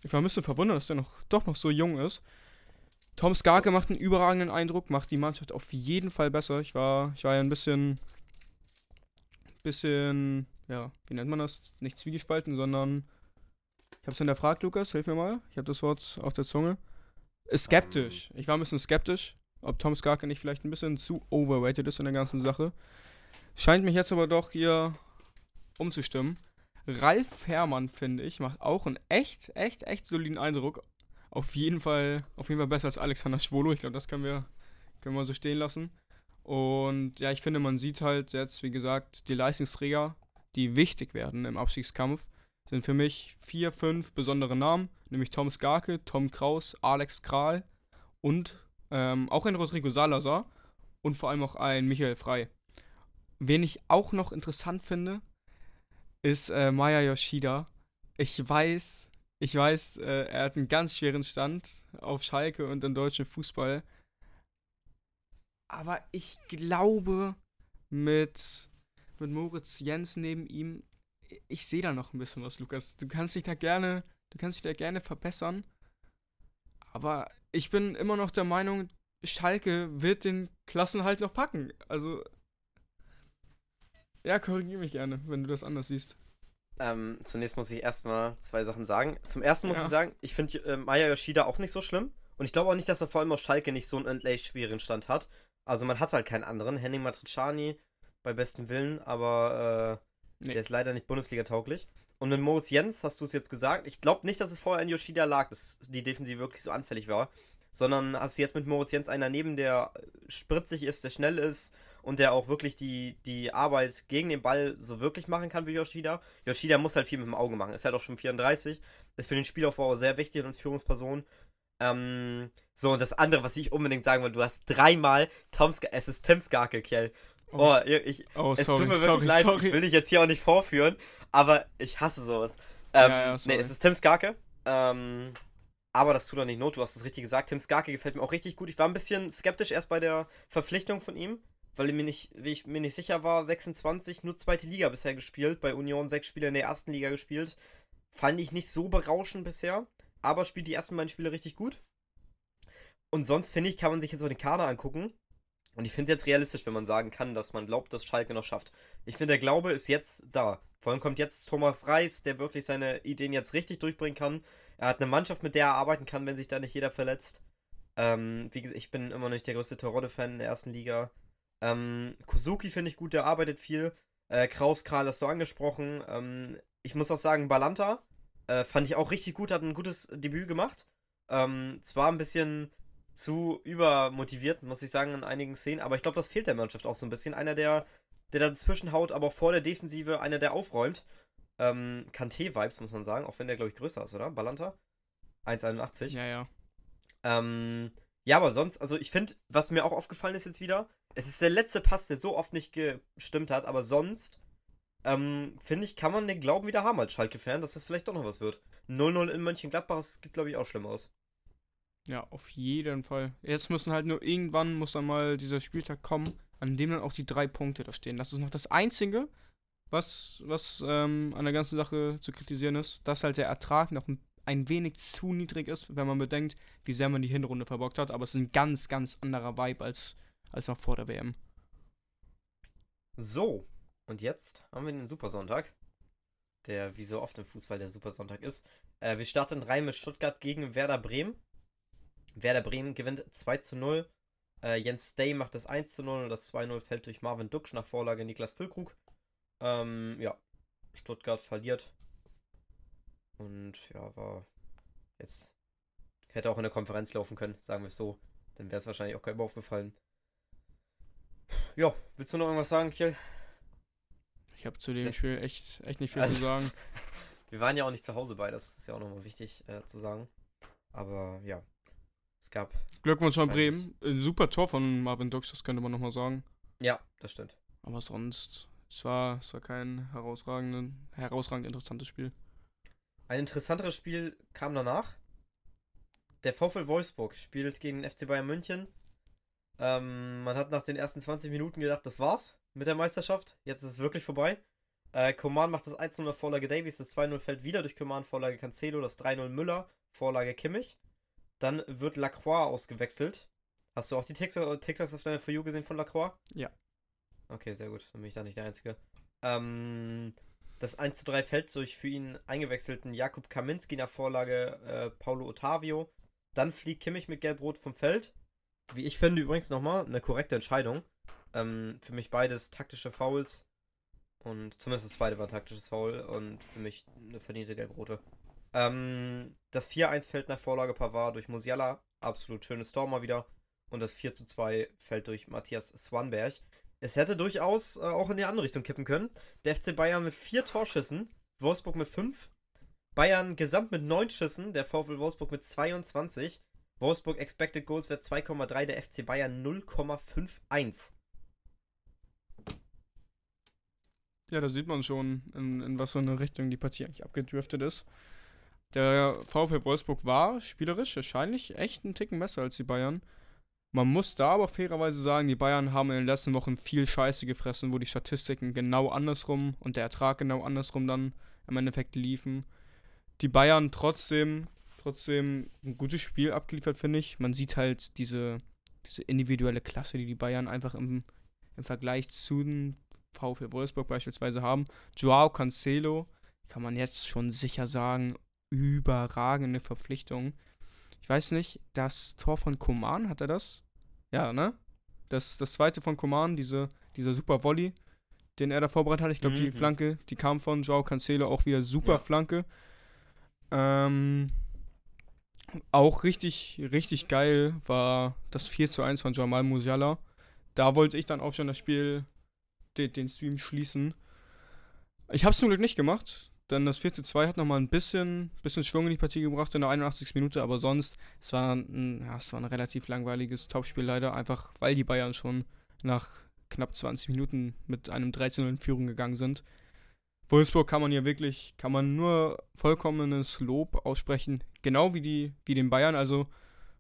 ich war ein bisschen verwundert, dass er noch, doch noch so jung ist. Tom Skarke macht einen überragenden Eindruck, macht die Mannschaft auf jeden Fall besser. Ich war, ich war ja ein bisschen, bisschen, ja, wie nennt man das? Nicht zwiegespalten, sondern ich habe es hinterfragt, Lukas, hilf mir mal. Ich habe das Wort auf der Zunge. Skeptisch. Ich war ein bisschen skeptisch, ob Tom Skarke nicht vielleicht ein bisschen zu overrated ist in der ganzen Sache. Scheint mich jetzt aber doch hier umzustimmen. Ralf Herrmann, finde ich, macht auch einen echt, echt, echt soliden Eindruck. Auf jeden Fall, auf jeden Fall besser als Alexander Schwolo. Ich glaube, das können wir, können wir so stehen lassen. Und ja, ich finde, man sieht halt jetzt, wie gesagt, die Leistungsträger, die wichtig werden im Abstiegskampf, sind für mich vier, fünf besondere Namen, nämlich Tom Skarke, Tom Kraus, Alex Kral und ähm, auch ein Rodrigo Salazar und vor allem auch ein Michael Frei. Wen ich auch noch interessant finde, ist äh, Maya Yoshida. Ich weiß, ich weiß, äh, er hat einen ganz schweren Stand auf Schalke und im deutschen Fußball. Aber ich glaube, mit, mit Moritz Jens neben ihm, ich sehe da noch ein bisschen was, Lukas. Du kannst dich da gerne, du kannst dich da gerne verbessern. Aber ich bin immer noch der Meinung, Schalke wird den Klassenhalt noch packen. Also. Ja, korrigiere mich gerne, wenn du das anders siehst. Ähm, zunächst muss ich erstmal zwei Sachen sagen. Zum ersten muss ja. ich sagen, ich finde äh, Maya Yoshida auch nicht so schlimm. Und ich glaube auch nicht, dass er vor allem auf Schalke nicht so einen endlich schweren Stand hat. Also man hat halt keinen anderen. Henning Matriciani bei bestem Willen, aber äh, nee. der ist leider nicht Bundesliga-tauglich. Und mit Moritz Jens hast du es jetzt gesagt. Ich glaube nicht, dass es vorher in Yoshida lag, dass die Defensive wirklich so anfällig war. Sondern hast du jetzt mit Moritz Jens einer neben, der spritzig ist, der schnell ist und der auch wirklich die, die Arbeit gegen den Ball so wirklich machen kann wie Yoshida. Yoshida muss halt viel mit dem Auge machen. Ist halt auch schon 34. Ist für den Spielaufbau sehr wichtig und als Führungsperson. Ähm, so, und das andere, was ich unbedingt sagen will, du hast dreimal Tom Ska es ist Tim Skarke, Kell. Oh, oh, ich, oh, es sorry, tut mir wirklich sorry, leid, sorry. ich will dich jetzt hier auch nicht vorführen, aber ich hasse sowas. Ähm, ja, ja, nee, es ist Tim Skarke. Ähm, aber das tut doch nicht not, du hast es richtig gesagt. Tim Skarke gefällt mir auch richtig gut. Ich war ein bisschen skeptisch erst bei der Verpflichtung von ihm, weil mir nicht, wie ich mir nicht sicher war, 26, nur zweite Liga bisher gespielt, bei Union sechs Spiele in der ersten Liga gespielt. Fand ich nicht so berauschend bisher aber spielt die ersten beiden Spiele richtig gut. Und sonst finde ich, kann man sich jetzt auch den Kader angucken. Und ich finde es jetzt realistisch, wenn man sagen kann, dass man glaubt, dass Schalke noch schafft. Ich finde, der Glaube ist jetzt da. Vor allem kommt jetzt Thomas Reis, der wirklich seine Ideen jetzt richtig durchbringen kann. Er hat eine Mannschaft, mit der er arbeiten kann, wenn sich da nicht jeder verletzt. Ähm, wie gesagt, ich bin immer noch nicht der größte Terodde-Fan in der ersten Liga. Ähm, Kozuki finde ich gut, der arbeitet viel. Äh, Kraus, Kral hast du angesprochen. Ähm, ich muss auch sagen, Balanta äh, fand ich auch richtig gut, hat ein gutes Debüt gemacht. Ähm, zwar ein bisschen zu übermotiviert, muss ich sagen, in einigen Szenen, aber ich glaube, das fehlt der Mannschaft auch so ein bisschen. Einer, der, der dazwischen haut, aber auch vor der Defensive, einer, der aufräumt. Ähm, Kanté-Vibes, muss man sagen, auch wenn der, glaube ich, größer ist, oder? Balanta? 1,81. Ja, ja. Ähm, ja, aber sonst, also ich finde, was mir auch aufgefallen ist jetzt wieder, es ist der letzte Pass, der so oft nicht gestimmt hat, aber sonst ähm, finde ich, kann man den Glauben wieder haben als Schalke-Fan, dass das vielleicht doch noch was wird. 0-0 in Mönchengladbach, das gibt, glaube ich, auch schlimm aus. Ja, auf jeden Fall. Jetzt müssen halt nur irgendwann, muss dann mal dieser Spieltag kommen, an dem dann auch die drei Punkte da stehen. Das ist noch das Einzige, was, was ähm, an der ganzen Sache zu kritisieren ist, dass halt der Ertrag noch ein, wenig zu niedrig ist, wenn man bedenkt, wie sehr man die Hinrunde verbockt hat. Aber es ist ein ganz, ganz anderer Vibe als, als noch vor der WM. So, und jetzt haben wir den Supersonntag, der wie so oft im Fußball der Supersonntag ist. Äh, wir starten rein mit Stuttgart gegen Werder Bremen. Werder Bremen gewinnt 2 zu 0. Äh, Jens Stay macht das 1 zu 0 und das 2-0 fällt durch Marvin Duksch nach Vorlage Niklas Füllkrug. Ähm, ja, Stuttgart verliert. Und ja, war jetzt. Hätte auch in der Konferenz laufen können, sagen wir es so. Dann wäre es wahrscheinlich auch keinem aufgefallen. Ja, willst du noch irgendwas sagen, Kiel? Ich habe zu dem Das- Spiel echt, echt nicht viel Also- zu sagen. <laughs> Wir waren ja auch nicht zu Hause bei, das ist ja auch nochmal wichtig äh, zu sagen. Aber ja, es gab. Glückwunsch an. Bremen. Ein super Tor von Marvin Dux, das könnte man nochmal sagen. Ja, das stimmt. Aber sonst, es war, es war kein herausragend, herausragend interessantes Spiel. Ein interessanteres Spiel kam danach. Der VfL Wolfsburg spielt gegen den FC Bayern München. Ähm, man hat nach den ersten 20 Minuten gedacht, das war's mit der Meisterschaft. Jetzt ist es wirklich vorbei. Äh, Coman macht das 1-0 nach Vorlage Davies, das 2-0 fällt wieder durch Coman, Vorlage Cancelo, das 3-0 Müller, Vorlage Kimmich. Dann wird Lacroix ausgewechselt. Hast du auch die TikTok- TikToks auf deiner For You gesehen von Lacroix? Ja. Okay, sehr gut. Dann bin ich da nicht der Einzige. Ähm, das 1 zu 3 fällt durch für ihn eingewechselten Jakub Kaminski nach Vorlage äh, Paulo Ottavio. Dann fliegt Kimmich mit Gelb-Rot vom Feld. Wie ich finde übrigens nochmal eine korrekte Entscheidung. Ähm, für mich beides taktische Fouls. Und zumindest das zweite war ein taktisches Foul und für mich eine verdiente Gelb-Rote. Ähm, das 4-1 fällt nach Vorlage Pavard durch Musiala. Absolut schönes Tor mal wieder. Und das 4 zu 2 fällt durch Matthias Swanberg. Es hätte durchaus äh, auch in die andere Richtung kippen können. Der FC Bayern mit vier Torschüssen, Wolfsburg mit fünf. Bayern gesamt mit neun Schüssen, der VfL Wolfsburg mit 22. Wolfsburg Expected Goals Wert 2,3, der FC Bayern 0,51. Ja, da sieht man schon, in, in was für eine Richtung die Partie eigentlich abgedriftet ist. Der VfL Wolfsburg war spielerisch wahrscheinlich echt einen Ticken besser als die Bayern. Man muss da aber fairerweise sagen, die Bayern haben in den letzten Wochen viel Scheiße gefressen, wo die Statistiken genau andersrum und der Ertrag genau andersrum dann im Endeffekt liefen. Die Bayern trotzdem, trotzdem ein gutes Spiel abgeliefert, finde ich. Man sieht halt diese, diese individuelle Klasse, die die Bayern einfach im, im Vergleich zu den VfL Wolfsburg beispielsweise haben. Joao Cancelo, kann man jetzt schon sicher sagen, überragende Verpflichtung. Ich weiß nicht, das Tor von Koman, hat er das? Ja, ne? Das, das zweite von Koman, diese, dieser super Volley, den er da vorbereitet hat. Ich glaube, Mhm, die. Flanke, die kam von Joao Cancelo, auch wieder super Ja. Flanke. Ähm, auch richtig, richtig geil war das 4 zu 1 von Jamal Musiala. Da wollte ich dann auch schon das Spiel, den, den Stream schließen. Ich habe es zum Glück nicht gemacht, denn das 4 zu 2 hat nochmal ein bisschen, bisschen Schwung in die Partie gebracht in der 81. Minute, aber sonst, es war ein, ja, es war ein relativ langweiliges Topspiel leider, einfach weil die Bayern schon nach knapp 20 Minuten mit einem 13 in Führung gegangen sind. Wolfsburg kann man hier wirklich, kann man nur vollkommenes Lob aussprechen, genau wie die, wie den Bayern. Also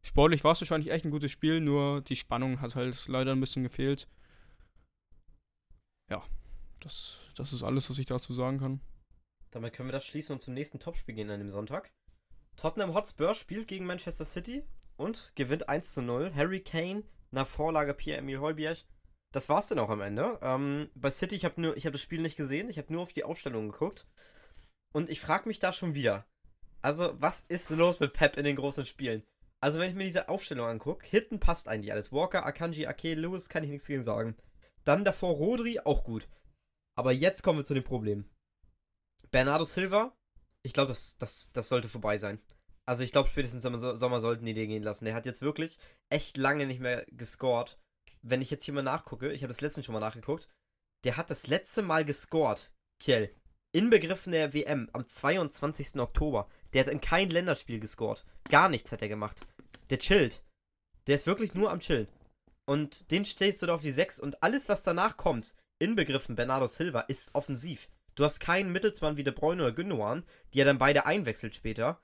sportlich war es wahrscheinlich echt ein gutes Spiel, nur die Spannung hat halt leider ein bisschen gefehlt. Ja, das, das ist alles, was ich dazu sagen kann. Damit können wir das schließen und zum nächsten Topspiel gehen an dem Sonntag. Tottenham Hotspur spielt gegen Manchester City und gewinnt 1 zu 0. Harry Kane nach Vorlage Pierre-Emil Heuberg. Das war's dann auch am Ende. Ähm, bei City, ich habe habe das Spiel nicht gesehen, ich habe nur auf die Aufstellung geguckt. Und ich frage mich da schon wieder. Also, was ist los mit Pep in den großen Spielen? Also, wenn ich mir diese Aufstellung angucke, hinten passt eigentlich alles. Walker, Akanji, Ake, Lewis, kann ich nichts gegen sagen. Dann davor Rodri, auch gut. Aber jetzt kommen wir zu dem Problem. Bernardo Silva, ich glaube, das, das, das sollte vorbei sein. Also ich glaube, spätestens im So- Sommer sollten die den gehen lassen. Der hat jetzt wirklich echt lange nicht mehr gescored. Wenn ich jetzt hier mal nachgucke, ich habe das letzte schon mal nachgeguckt, der hat das letzte Mal gescored, Kjell, inbegriffen der WM am 22. Oktober. Der hat in kein Länderspiel gescored. Gar nichts hat er gemacht. Der chillt. Der ist wirklich nur am Chillen. Und den stellst du da auf die 6 und alles, was danach kommt, inbegriffen Bernardo Silva, ist offensiv. Du hast keinen Mittelsmann wie De Bruyne oder Gündogan, die er dann beide einwechselt später.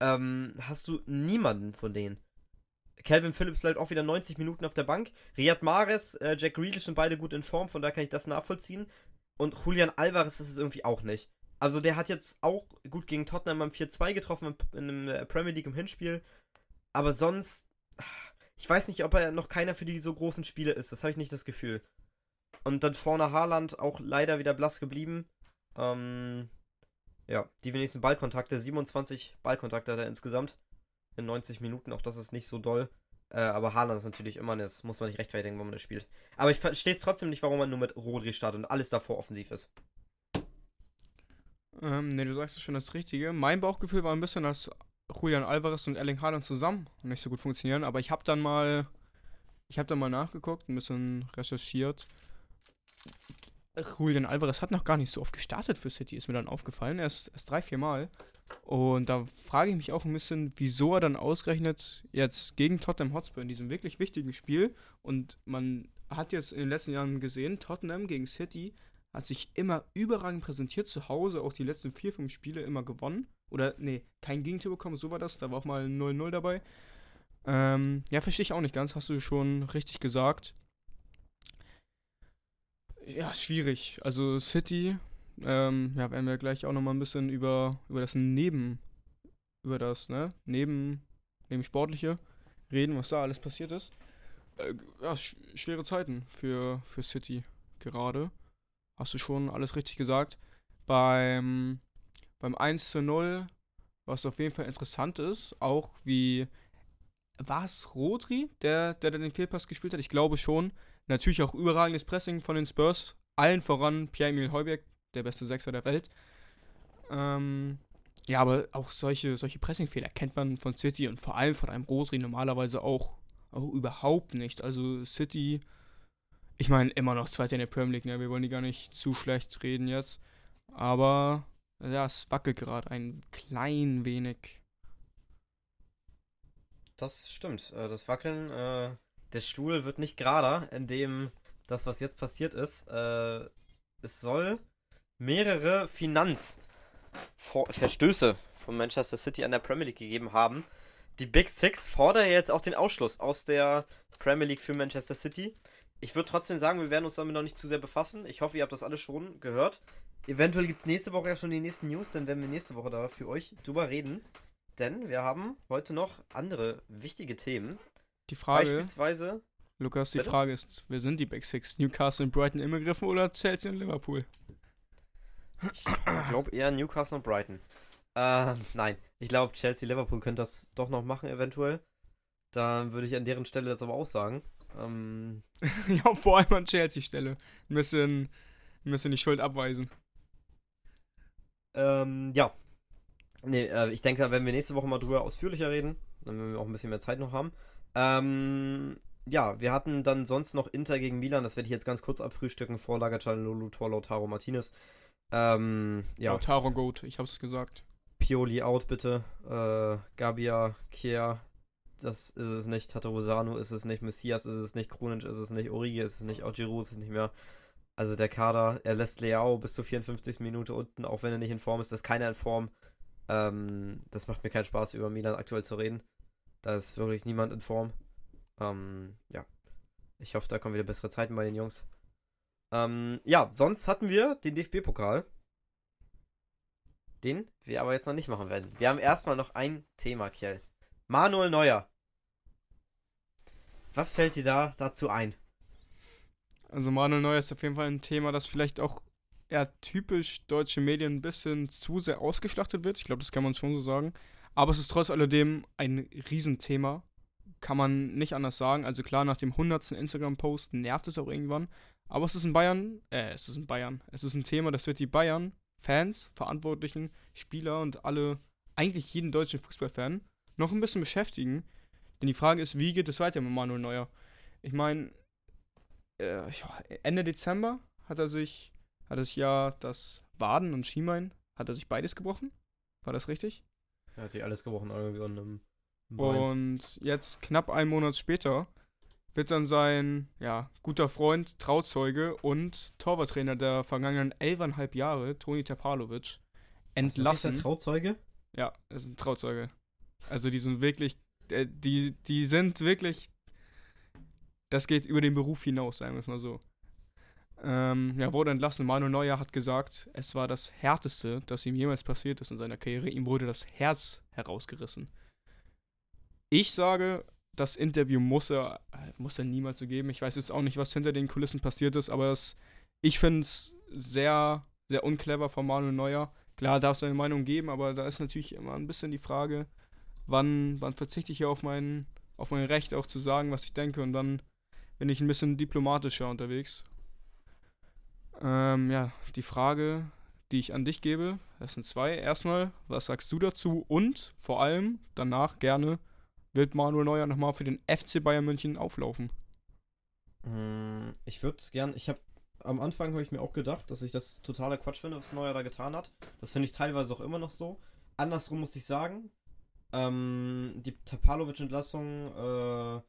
Ähm, hast du niemanden von denen. Calvin Phillips bleibt auch wieder 90 Minuten auf der Bank. Riyad Mahrez, äh, Jack Grealish sind beide gut in Form, von daher kann ich das nachvollziehen. Und Julian Alvarez ist es irgendwie auch nicht. Also der hat jetzt auch gut gegen Tottenham beim 4-2 getroffen in, in der Premier League im Hinspiel. Aber sonst, ich weiß nicht, ob er noch keiner für die so großen Spiele ist. Das habe ich nicht das Gefühl. Und dann vorne Haaland auch leider wieder blass geblieben. Ähm, ja, die wenigsten Ballkontakte, 27 Ballkontakte hat er insgesamt in 90 Minuten. Auch das ist nicht so doll. Äh, aber Haaland ist natürlich immer, das muss man nicht rechtfertigen, wenn man das spielt. Aber ich verstehe es trotzdem nicht, warum man nur mit Rodri startet und alles davor offensiv ist. Ähm, ne, du sagst schon das Richtige. Mein Bauchgefühl war ein bisschen, dass Julian Alvarez und Erling Haaland zusammen nicht so gut funktionieren, aber ich habe dann mal ich habe dann mal nachgeguckt, ein bisschen recherchiert. Julian Alvarez hat noch gar nicht so oft gestartet für City, ist mir dann aufgefallen. Erst, erst drei, vier Mal. Und da frage ich mich auch ein bisschen, wieso er dann ausgerechnet jetzt gegen Tottenham Hotspur in diesem wirklich wichtigen Spiel. Und man hat jetzt in den letzten Jahren gesehen, Tottenham gegen City hat sich immer überragend präsentiert zu Hause, auch die letzten vier, fünf Spiele immer gewonnen. Oder, nee, kein Gegentor bekommen, so war das. Da war auch mal 0-0 dabei. Ähm, ja, verstehe ich auch nicht ganz, hast du schon richtig gesagt. Ja, schwierig. Also City, ähm, ja, werden wir gleich auch nochmal ein bisschen über, über das Neben, über das, ne, Neben, neben Sportliche reden, was da alles passiert ist. Äh, ja, sch schwere Zeiten für, für City gerade. Hast du schon alles richtig gesagt. Beim, beim 1 zu 0, was auf jeden Fall interessant ist, auch wie war es Rodri, der, der den Fehlpass gespielt hat? Ich glaube schon. Natürlich auch überragendes Pressing von den Spurs. Allen voran Pierre-Emil Heuberg, der beste Sechser der Welt. Ähm, ja, aber auch solche, solche Pressingfehler kennt man von City und vor allem von einem Rodri normalerweise auch, auch überhaupt nicht. Also City, ich meine, immer noch Zweiter in der Premier League, ne? wir wollen die gar nicht zu schlecht reden jetzt. Aber ja, es wackelt gerade ein klein wenig. Das stimmt. Äh, das Wackeln, äh, der Stuhl wird nicht gerader, indem das, was jetzt passiert ist, äh, es soll mehrere Finanzverstöße von Manchester City an der Premier League gegeben haben. Die Big Six fordern jetzt auch den Ausschluss aus der Premier League für Manchester City. Ich würde trotzdem sagen, wir werden uns damit noch nicht zu sehr befassen. Ich hoffe, ihr habt das alles schon gehört. Eventuell gibt es nächste Woche ja schon die nächsten News, dann werden wir nächste Woche da für euch drüber reden. Denn wir haben heute noch andere wichtige Themen. Die Frage. Beispielsweise. Lukas, die bitte? Frage ist: Wer sind die Big Six? Newcastle und Brighton inbegriffen oder Chelsea und Liverpool? Ich glaube eher Newcastle und Brighton. Äh, nein, ich glaube Chelsea, Liverpool können das doch noch machen, eventuell. Dann würde ich an deren Stelle das aber auch sagen. Ähm, <laughs> ja, vor allem an Chelsea-Stelle. Müssen, müssen die Schuld abweisen. Ähm, ja, Nee, äh, ich denke, da werden wir nächste Woche mal drüber ausführlicher reden. Dann werden wir auch ein bisschen mehr Zeit noch haben. Ähm, ja, wir hatten dann sonst noch Inter gegen Milan. Das werde ich jetzt ganz kurz abfrühstücken. Vorlager Lulu, Tor Lautaro Martinez. Ähm, ja. Lautaro Goat, ich hab's gesagt. Pioli out, bitte. Äh, Gabia, Kier, das ist es nicht. Tatarusano ist es nicht. Messias ist es nicht. Krunic ist es nicht. Origi ist es nicht. Auch Giroud ist es nicht mehr. Also der Kader, er lässt Leao bis zur 54. Minute unten, auch wenn er nicht in Form ist. Das ist keiner in Form. Ähm, das macht mir keinen Spaß, über Milan aktuell zu reden. Da ist wirklich niemand in Form. Ähm, ja. Ich hoffe, da kommen wieder bessere Zeiten bei den Jungs. Ähm, ja, sonst hatten wir den DFB-Pokal. Den wir aber jetzt noch nicht machen werden. Wir haben erstmal noch ein Thema, Kjell. Manuel Neuer. Was fällt dir da dazu ein? Also Manuel Neuer ist auf jeden Fall ein Thema, das vielleicht auch ja, typisch deutsche Medien ein bisschen zu sehr ausgeschlachtet wird. Ich glaube, das kann man schon so sagen. Aber es ist trotz alledem ein Riesenthema. Kann man nicht anders sagen. Also klar, nach dem 100. Instagram-Post nervt es auch irgendwann. Aber es ist in Bayern, äh, es ist in Bayern. Es ist ein Thema, das wird die Bayern, Fans, Verantwortlichen, Spieler und alle, eigentlich jeden deutschen Fußballfan, noch ein bisschen beschäftigen. Denn die Frage ist, wie geht es weiter mit Manuel Neuer? Ich meine, äh, Ende Dezember hat er sich hat er sich ja das Waden und Schienbein, hat er sich beides gebrochen. War das richtig? Er hat sich alles gebrochen irgendwie an einem Bein. Und jetzt, knapp einen Monat später, wird dann sein ja, guter Freund, Trauzeuge und Torwarttrainer der vergangenen elfeinhalb Jahre, Toni Tapalovic, entlassen. Ist der Trauzeuge? Ja, ist ein Trauzeuge. Also die sind wirklich, äh, die, die sind wirklich, das geht über den Beruf hinaus, sagen wir es mal so. Ähm, ja, wurde entlassen. Manuel Neuer hat gesagt, es war das Härteste, das ihm jemals passiert ist in seiner Karriere. Ihm wurde das Herz herausgerissen. Ich sage, das Interview muss er, äh, muss er niemals so geben. Ich weiß jetzt auch nicht, was hinter den Kulissen passiert ist, aber das, ich finde es sehr, sehr unclever von Manuel Neuer. Klar, darf es eine Meinung geben, aber da ist natürlich immer ein bisschen die Frage, wann, wann verzichte ich hier auf meinen auf mein Recht auch zu sagen, was ich denke und dann bin ich ein bisschen diplomatischer unterwegs. Ähm, ja, die Frage, die ich an dich gebe, das sind zwei. Erstmal, was sagst du dazu? Und vor allem danach gerne, wird Manuel Neuer nochmal für den FC Bayern München auflaufen? Mm, ich würde es gern, ich habe am Anfang habe ich mir auch gedacht, dass ich das totaler Quatsch finde, was Neuer da getan hat. Das finde ich teilweise auch immer noch so. Andersrum muss ich sagen, ähm, die Tapalovic-Entlassung, äh,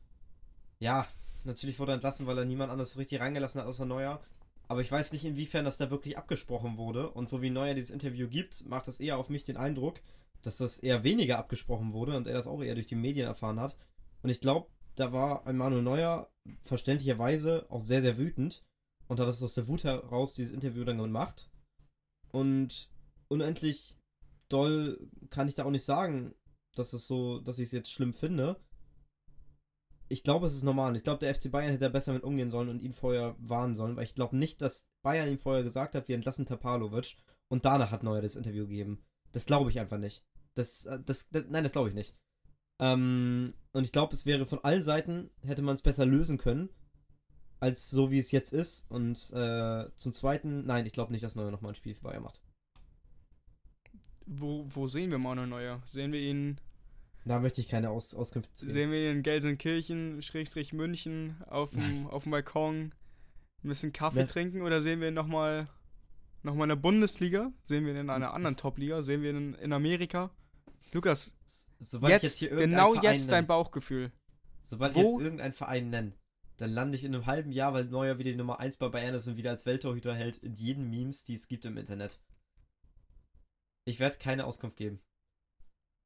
ja, natürlich wurde er entlassen, weil er niemand anders so richtig reingelassen hat außer Neuer. Aber ich weiß nicht, inwiefern das da wirklich abgesprochen wurde. Und so wie Neuer dieses Interview gibt, macht das eher auf mich den Eindruck, dass das eher weniger abgesprochen wurde und er das auch eher durch die Medien erfahren hat. Und ich glaube, da war Manuel Neuer verständlicherweise auch sehr, sehr wütend und hat das aus der Wut heraus dieses Interview dann gemacht. Und unendlich doll kann ich da auch nicht sagen, dass es so, dass ich es jetzt schlimm finde. Ich glaube, es ist normal. Ich glaube, der FC Bayern hätte da besser mit umgehen sollen und ihn vorher warnen sollen, weil ich glaube nicht, dass Bayern ihm vorher gesagt hat, wir entlassen Tapalovic und danach hat Neuer das Interview gegeben. Das glaube ich einfach nicht. Das, äh, das, das nein, das glaube ich nicht. Ähm, und ich glaube, es wäre von allen Seiten, hätte man es besser lösen können, als so wie es jetzt ist. Und äh, zum Zweiten, nein, ich glaube nicht, dass Neuer nochmal ein Spiel für Bayern macht. Wo, wo sehen wir Manuel Neuer? Sehen wir ihn. Da möchte ich keine Aus Auskünfte sehen. Sehen wir ihn in Gelsenkirchen, Schrägstrich München, auf dem, auf dem Balkon, ein bisschen Kaffee ja. trinken oder sehen wir ihn nochmal noch mal in der Bundesliga? Sehen wir ihn in einer anderen Top-Liga? Sehen wir ihn in Amerika? Lukas, Sobald jetzt, jetzt genau Verein jetzt dein Bauchgefühl. Sobald Wo? ich jetzt irgendeinen Verein nenne, dann lande ich in einem halben Jahr, weil Neuer wieder die Nummer 1 bei Bayern ist und wieder als Welttorhüter hält, in jeden Memes, die es gibt im Internet. Ich werde keine Auskunft geben.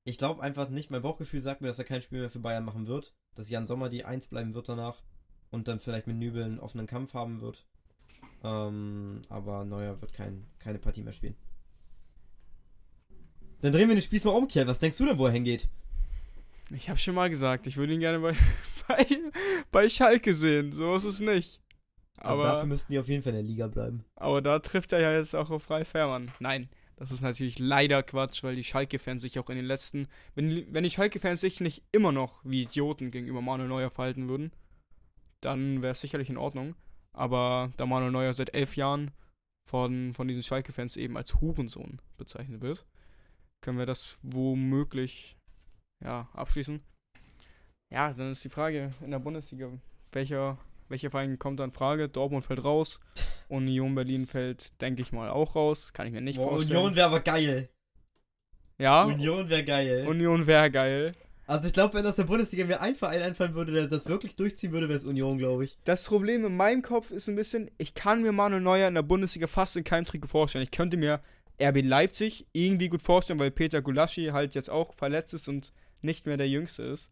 Ich glaube einfach nicht, mein Bauchgefühl sagt mir, dass er kein Spiel mehr für Bayern machen wird, dass Jan Sommer die 1 bleiben wird danach und dann vielleicht mit Nübel einen offenen Kampf haben wird. Ähm, aber Neuer wird kein, keine Partie mehr spielen. Dann drehen wir den Spieß mal um, Kiel. Was denkst du denn, wo er hingeht? Ich habe schon mal gesagt, ich würde ihn gerne bei, <laughs> bei, bei Schalke sehen. So ist es nicht. Also aber also dafür müssten die auf jeden Fall in der Liga bleiben. Aber da trifft er ja jetzt auch auf Ralf Fährmann. Nein, das ist natürlich leider Quatsch, weil die Schalke-Fans sich auch in den letzten. Wenn, wenn die Schalke-Fans sich nicht immer noch wie Idioten gegenüber Manuel Neuer verhalten würden, dann wäre es sicherlich in Ordnung. Aber da Manuel Neuer seit elf Jahren von, von diesen Schalke-Fans eben als Hurensohn bezeichnet wird, können wir das womöglich ja, abschließen. Ja, dann ist die Frage in der Bundesliga, welcher, welcher Verein kommt da in Frage? Dortmund fällt raus. <laughs> Union Berlin fällt, denke ich mal, auch raus. Kann ich mir nicht Boah, vorstellen. Union wäre aber geil. Ja. Union wäre geil. Union wäre geil. Also ich glaube, wenn aus der Bundesliga mir ein Verein einfallen würde, der das wirklich durchziehen würde, wäre es Union, glaube ich. Das Problem in meinem Kopf ist ein bisschen, ich kann mir Manuel Neuer in der Bundesliga fast in keinem Trikot vorstellen. Ich könnte mir RB Leipzig irgendwie gut vorstellen, weil Peter Gulaschi halt jetzt auch verletzt ist und nicht mehr der Jüngste ist.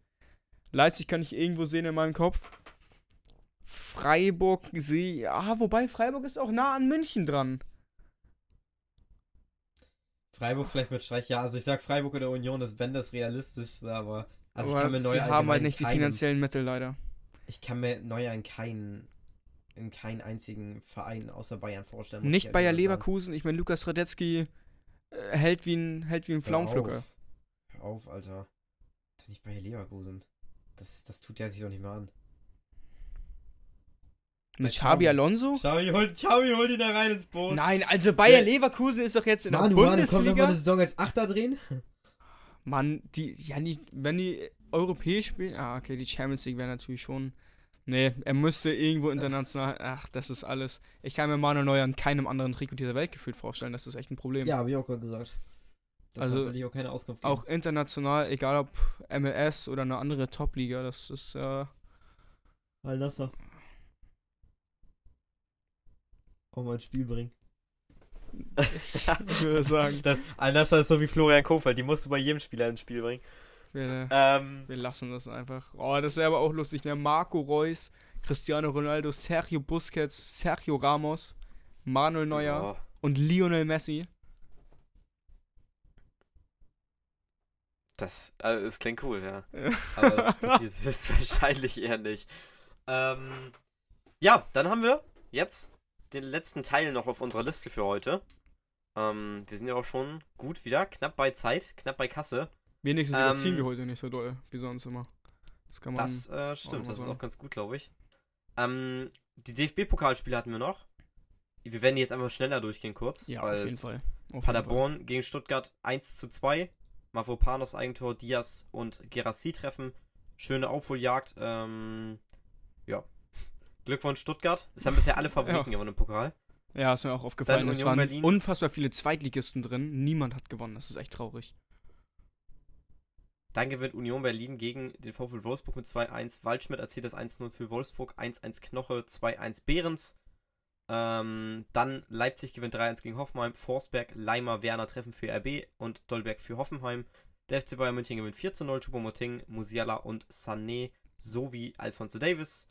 Leipzig kann ich irgendwo sehen in meinem Kopf. Freiburg sehe. Ah, wobei Freiburg ist auch nah an München dran. Freiburg vielleicht mit Streich, ja. Also ich sag Freiburg oder Union ist wenn das realistischste, aber. Also aber ich kann mir neu Die haben halt nicht keinen, die finanziellen Mittel leider. Ich kann mir Neuer in keinen in keinen einzigen Verein außer Bayern vorstellen. Nicht halt Bayer Leverkusen. Ich meine, Lukas Radetzky äh, hält wie ein, hält wie ein Pflaumenpflücker. Hör, Hör auf, Alter. Nicht Bayer Leverkusen. Das, das tut der sich doch nicht mehr an. Mit Xabi Alonso? Xabi holt, Xabi holt ihn da rein ins Boot. Nein, also Bayer ja. Leverkusen ist doch jetzt in Manu, der Bundesliga. Manu, kommt noch eine Saison als Achter drehen? Mann, die, ja, die, wenn die europäisch spielen, ah, okay, die Champions League wäre natürlich schon Nee, er müsste irgendwo international. Ach, das ist alles. Ich kann mir Manuel Neuer in keinem anderen Trikot dieser Welt gefühlt vorstellen. Das ist echt ein Problem. Ja, habe ich auch gerade gesagt. Das also, will ich auch keine Auskunft geben. Auch international, egal ob MLS oder eine andere Top-Liga, das ist. Äh, Al-Nasser. Auch mal ins Spiel bringen. ich würde sagen. Al-Nasser ist so wie Florian Kofeld, die musst du bei jedem Spieler ins Spiel bringen. Wir, ähm, wir lassen das einfach. Oh, das ist aber auch lustig, ne? Marco Reus, Cristiano Ronaldo, Sergio Busquets, Sergio Ramos, Manuel Neuer oh. und Lionel Messi. Das, also, das klingt cool, ja. ja. <laughs> Aber das passiert <laughs> höchstwahrscheinlich eher nicht. Ähm, ja, dann haben wir jetzt den letzten Teil noch auf unserer Liste für heute. Ähm, wir sind ja auch schon gut wieder, knapp bei Zeit, knapp bei Kasse. Wenigstens ähm, überziehen wir heute nicht so doll, wie sonst immer. Das kann man. Das äh, stimmt, das ist auch ganz gut, glaube ich. Ähm, die DFB-Pokalspiele hatten wir noch. Wir werden die jetzt einfach schneller durchgehen kurz. ja, auf jeden Fall. Auf jeden Fall. Paderborn gegen Stuttgart 1 zu 2. Mavropanos Eigentor, Diaz und Gerassi treffen. Schöne Aufholjagd. Ähm. Glückwunsch Stuttgart. Es haben bisher alle Favoriten gewonnen im Pokal. Ja, ist mir auch aufgefallen. Es waren Berlin. unfassbar viele Zweitligisten drin. Niemand hat gewonnen. Das ist echt traurig. Dann gewinnt Union Berlin gegen den VfL Wolfsburg mit 2-1. Waldschmidt erzielt das 1-0 für Wolfsburg. 1-1 Knoche, 2-1 Behrens. Ähm, dann Leipzig gewinnt 3-1 gegen Hoffenheim. Forsberg, Leimer, Werner treffen für RB und Dolberg für Hoffenheim. Der FC Bayern München gewinnt 4-0. Choupo-Moting, Musiala und Sané sowie Alfonso Davis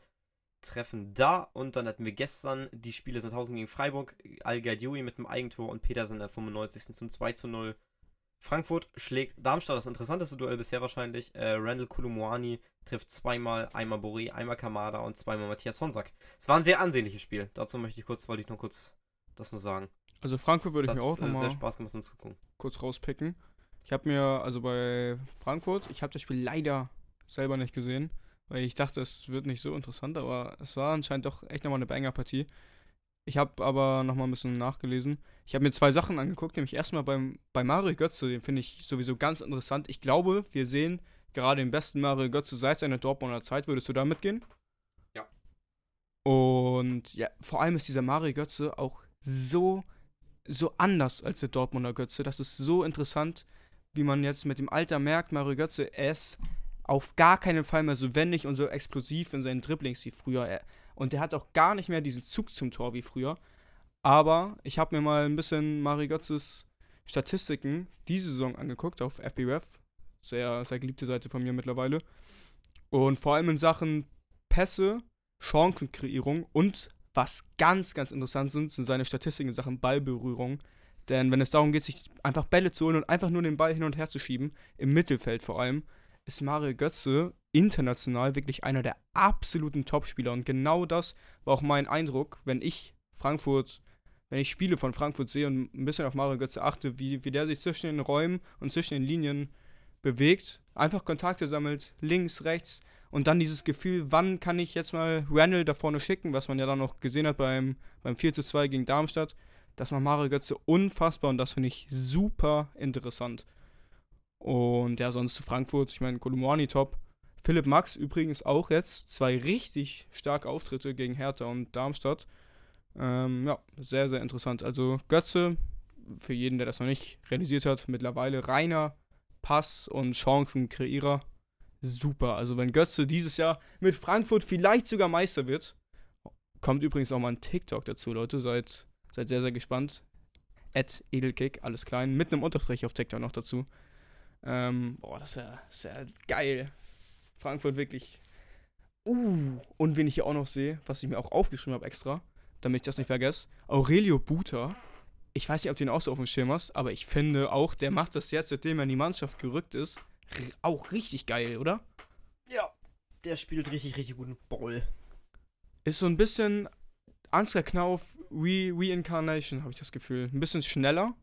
treffen da. Und dann hatten wir gestern die Spiele Sandhausen gegen Freiburg. Al-Gaidioui mit einem Eigentor und Petersen in der 95. zum 2-0. Frankfurt schlägt Darmstadt, das interessanteste Duell bisher wahrscheinlich. Äh, Randall Kulumuani trifft zweimal, einmal Boré, einmal Kamada und zweimal Matthias Honsack. Es war ein sehr ansehnliches Spiel. Dazu möchte ich kurz, wollte ich nur kurz das nur sagen. Also Frankfurt würde ich mir hat, auch äh, sehr nochmal Spaß gemacht zum Zugucken. kurz rauspicken. Ich habe mir, also bei Frankfurt, ich habe das Spiel leider selber nicht gesehen, weil ich dachte, es wird nicht so interessant, aber es war anscheinend doch echt nochmal eine Banger-Partie. Ich habe aber nochmal ein bisschen nachgelesen. Ich habe mir zwei Sachen angeguckt, nämlich erstmal beim, bei Mario Götze, den finde ich sowieso ganz interessant. Ich glaube, wir sehen gerade den besten Mario Götze seit seiner Dortmunder Zeit. Würdest du da mitgehen? Ja. Und ja, vor allem ist dieser Mario Götze auch so, so anders als der Dortmunder Götze. Das ist so interessant, wie man jetzt mit dem Alter merkt, Mario Götze, er ist auf gar keinen Fall mehr so wendig und so explosiv in seinen Dribblings wie früher. Er, und er hat auch gar nicht mehr diesen Zug zum Tor wie früher. Aber ich habe mir mal ein bisschen Mario Götzes Statistiken diese Saison angeguckt auf FBref. Sehr, sehr geliebte Seite von mir mittlerweile. Und vor allem in Sachen Pässe, Chancenkreierung und was ganz, ganz interessant sind, sind seine Statistiken in Sachen Ballberührung. Denn wenn es darum geht, sich einfach Bälle zu holen und einfach nur den Ball hin und her zu schieben, im Mittelfeld vor allem, ist Mario Götze international wirklich einer der absoluten Topspieler. Und genau das war auch mein Eindruck, wenn ich Frankfurt, wenn ich Spiele von Frankfurt sehe und ein bisschen auf Mario Götze achte, wie, wie der sich zwischen den Räumen und zwischen den Linien bewegt, einfach Kontakte sammelt, links, rechts und dann dieses Gefühl, wann kann ich jetzt mal Randall da vorne schicken, was man ja dann noch gesehen hat beim, beim 4 zu 2 gegen Darmstadt. Das macht Mario Götze unfassbar und das finde ich super interessant. Und ja, sonst zu Frankfurt, ich meine, Kolumani top. Philipp Max übrigens auch jetzt zwei richtig starke Auftritte gegen Hertha und Darmstadt. Ähm, ja, sehr, sehr interessant. Also Götze, für jeden, der das noch nicht realisiert hat, mittlerweile reiner Pass- und Chancenkreierer. Super. Also wenn Götze dieses Jahr mit Frankfurt vielleicht sogar Meister wird, kommt übrigens auch mal ein TikTok dazu, Leute. Seid, seid sehr, sehr gespannt. At Edelkick, alles klein, mit einem Unterstrich auf TikTok noch dazu. Ähm, boah, das wäre wär geil. Frankfurt wirklich. Uh, und wen ich hier auch noch sehe, was ich mir auch aufgeschrieben habe extra, damit ich das nicht vergesse, Aurelio Buta. Ich weiß nicht, ob du ihn auch so auf dem Schirm hast, aber ich finde auch, der macht das jetzt, seitdem er in die Mannschaft gerückt ist, auch richtig geil, oder? Ja, der spielt richtig, richtig guten Ball. Ist so ein bisschen Ansgar Knauf Re Reincarnation, habe ich das Gefühl. Ein bisschen schneller,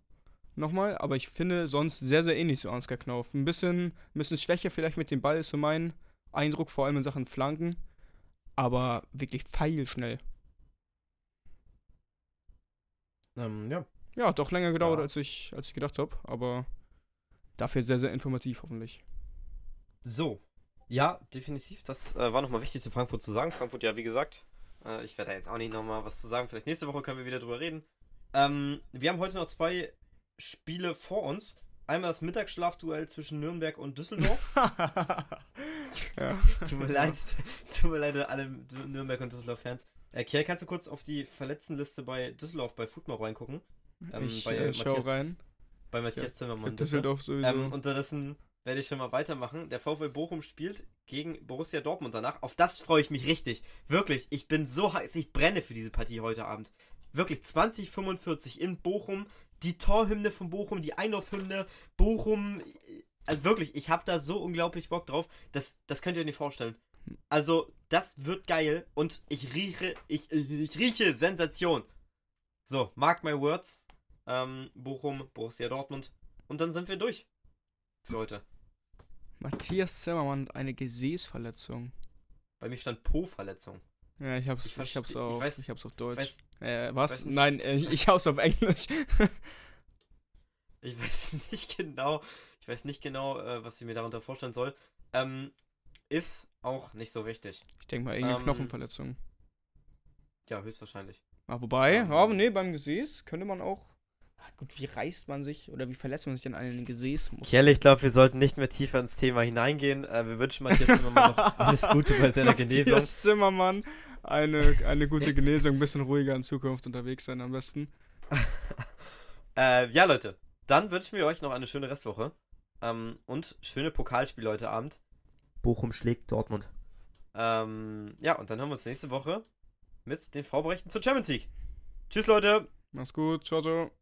nochmal, aber ich finde sonst sehr, sehr ähnlich zu Ansgar Knauf. Ein bisschen, ein bisschen schwächer vielleicht mit dem Ball, ist so mein Eindruck, vor allem in Sachen Flanken. Aber wirklich feilschnell. Ähm, ja. Ja, doch länger gedauert, Ja. als, ich, als ich gedacht habe, aber dafür sehr, sehr informativ hoffentlich. So. Ja, definitiv. Das äh, war nochmal wichtig zu Frankfurt zu sagen. Frankfurt, ja, wie gesagt, äh, ich werde da jetzt auch nicht nochmal was zu sagen. Vielleicht nächste Woche können wir wieder drüber reden. Ähm, wir haben heute noch zwei Spiele vor uns. Einmal das Mittagsschlafduell zwischen Nürnberg und Düsseldorf. <laughs> ja. Tut mir leid, tut mir leid an alle Nürnberg und Düsseldorf-Fans. Äh, Kiel, kannst du kurz auf die Verletztenliste bei Düsseldorf bei Football reingucken? Ähm, ich bei äh, schau Matthias- rein. Bei Matthias Für Zimmermann. Düsseldorf sowieso. Ähm, unterdessen werde ich schon mal weitermachen. Der VfL Bochum spielt gegen Borussia Dortmund danach. Auf das freue ich mich richtig. Wirklich, ich bin so heiß. Ich brenne für diese Partie heute Abend. Wirklich, 2045 in Bochum. Die Torhymne von Bochum, die Einlaufhymne. Bochum. Also wirklich, ich habe da so unglaublich Bock drauf. Das, das könnt ihr euch nicht vorstellen. Also, das wird geil. Und ich rieche, ich, ich rieche Sensation. So, mark my words. Ähm, Bochum, Borussia Dortmund. Und dann sind wir durch für heute. Matthias Zimmermann hat eine Gesäßverletzung. Bei mir stand Po-Verletzung. Ja, ich hab's, Ich ich, hab's ich auf, ich, weiß- hab's auf Ich Deutsch. weiß, äh, was? Nein, äh, ich hab's auf Englisch. ich weiß <laughs> nicht genau, ich weiß nicht genau, äh, was ich mir darunter vorstellen soll. Ähm, ist auch nicht so wichtig. ich denke mal, irgendeine Ähm, Knochenverletzung. Ja, höchstwahrscheinlich. Ah, wobei, ähm, aber nee, beim Gesäß könnte man auch. Ah, Gut, wie reißt man sich oder wie verletzt man sich an einen Gesäßmuskel? Kelly, ich glaube, wir sollten nicht mehr tiefer ins Thema hineingehen. Äh, wir wünschen Matthias Zimmermann noch <laughs> alles Gute bei seiner Genesung. Matthias Zimmermann, eine, eine gute Genesung, ein bisschen ruhiger in Zukunft unterwegs sein am besten. <laughs> Äh, ja, Leute, dann wünschen wir euch noch eine schöne Restwoche. Ähm, und schöne Pokalspiele heute Abend. Bochum schlägt Dortmund. Ähm, ja, und dann hören wir uns nächste Woche mit den Vorberichten zur Champions League. Tschüss, Leute! Mach's gut, ciao, ciao.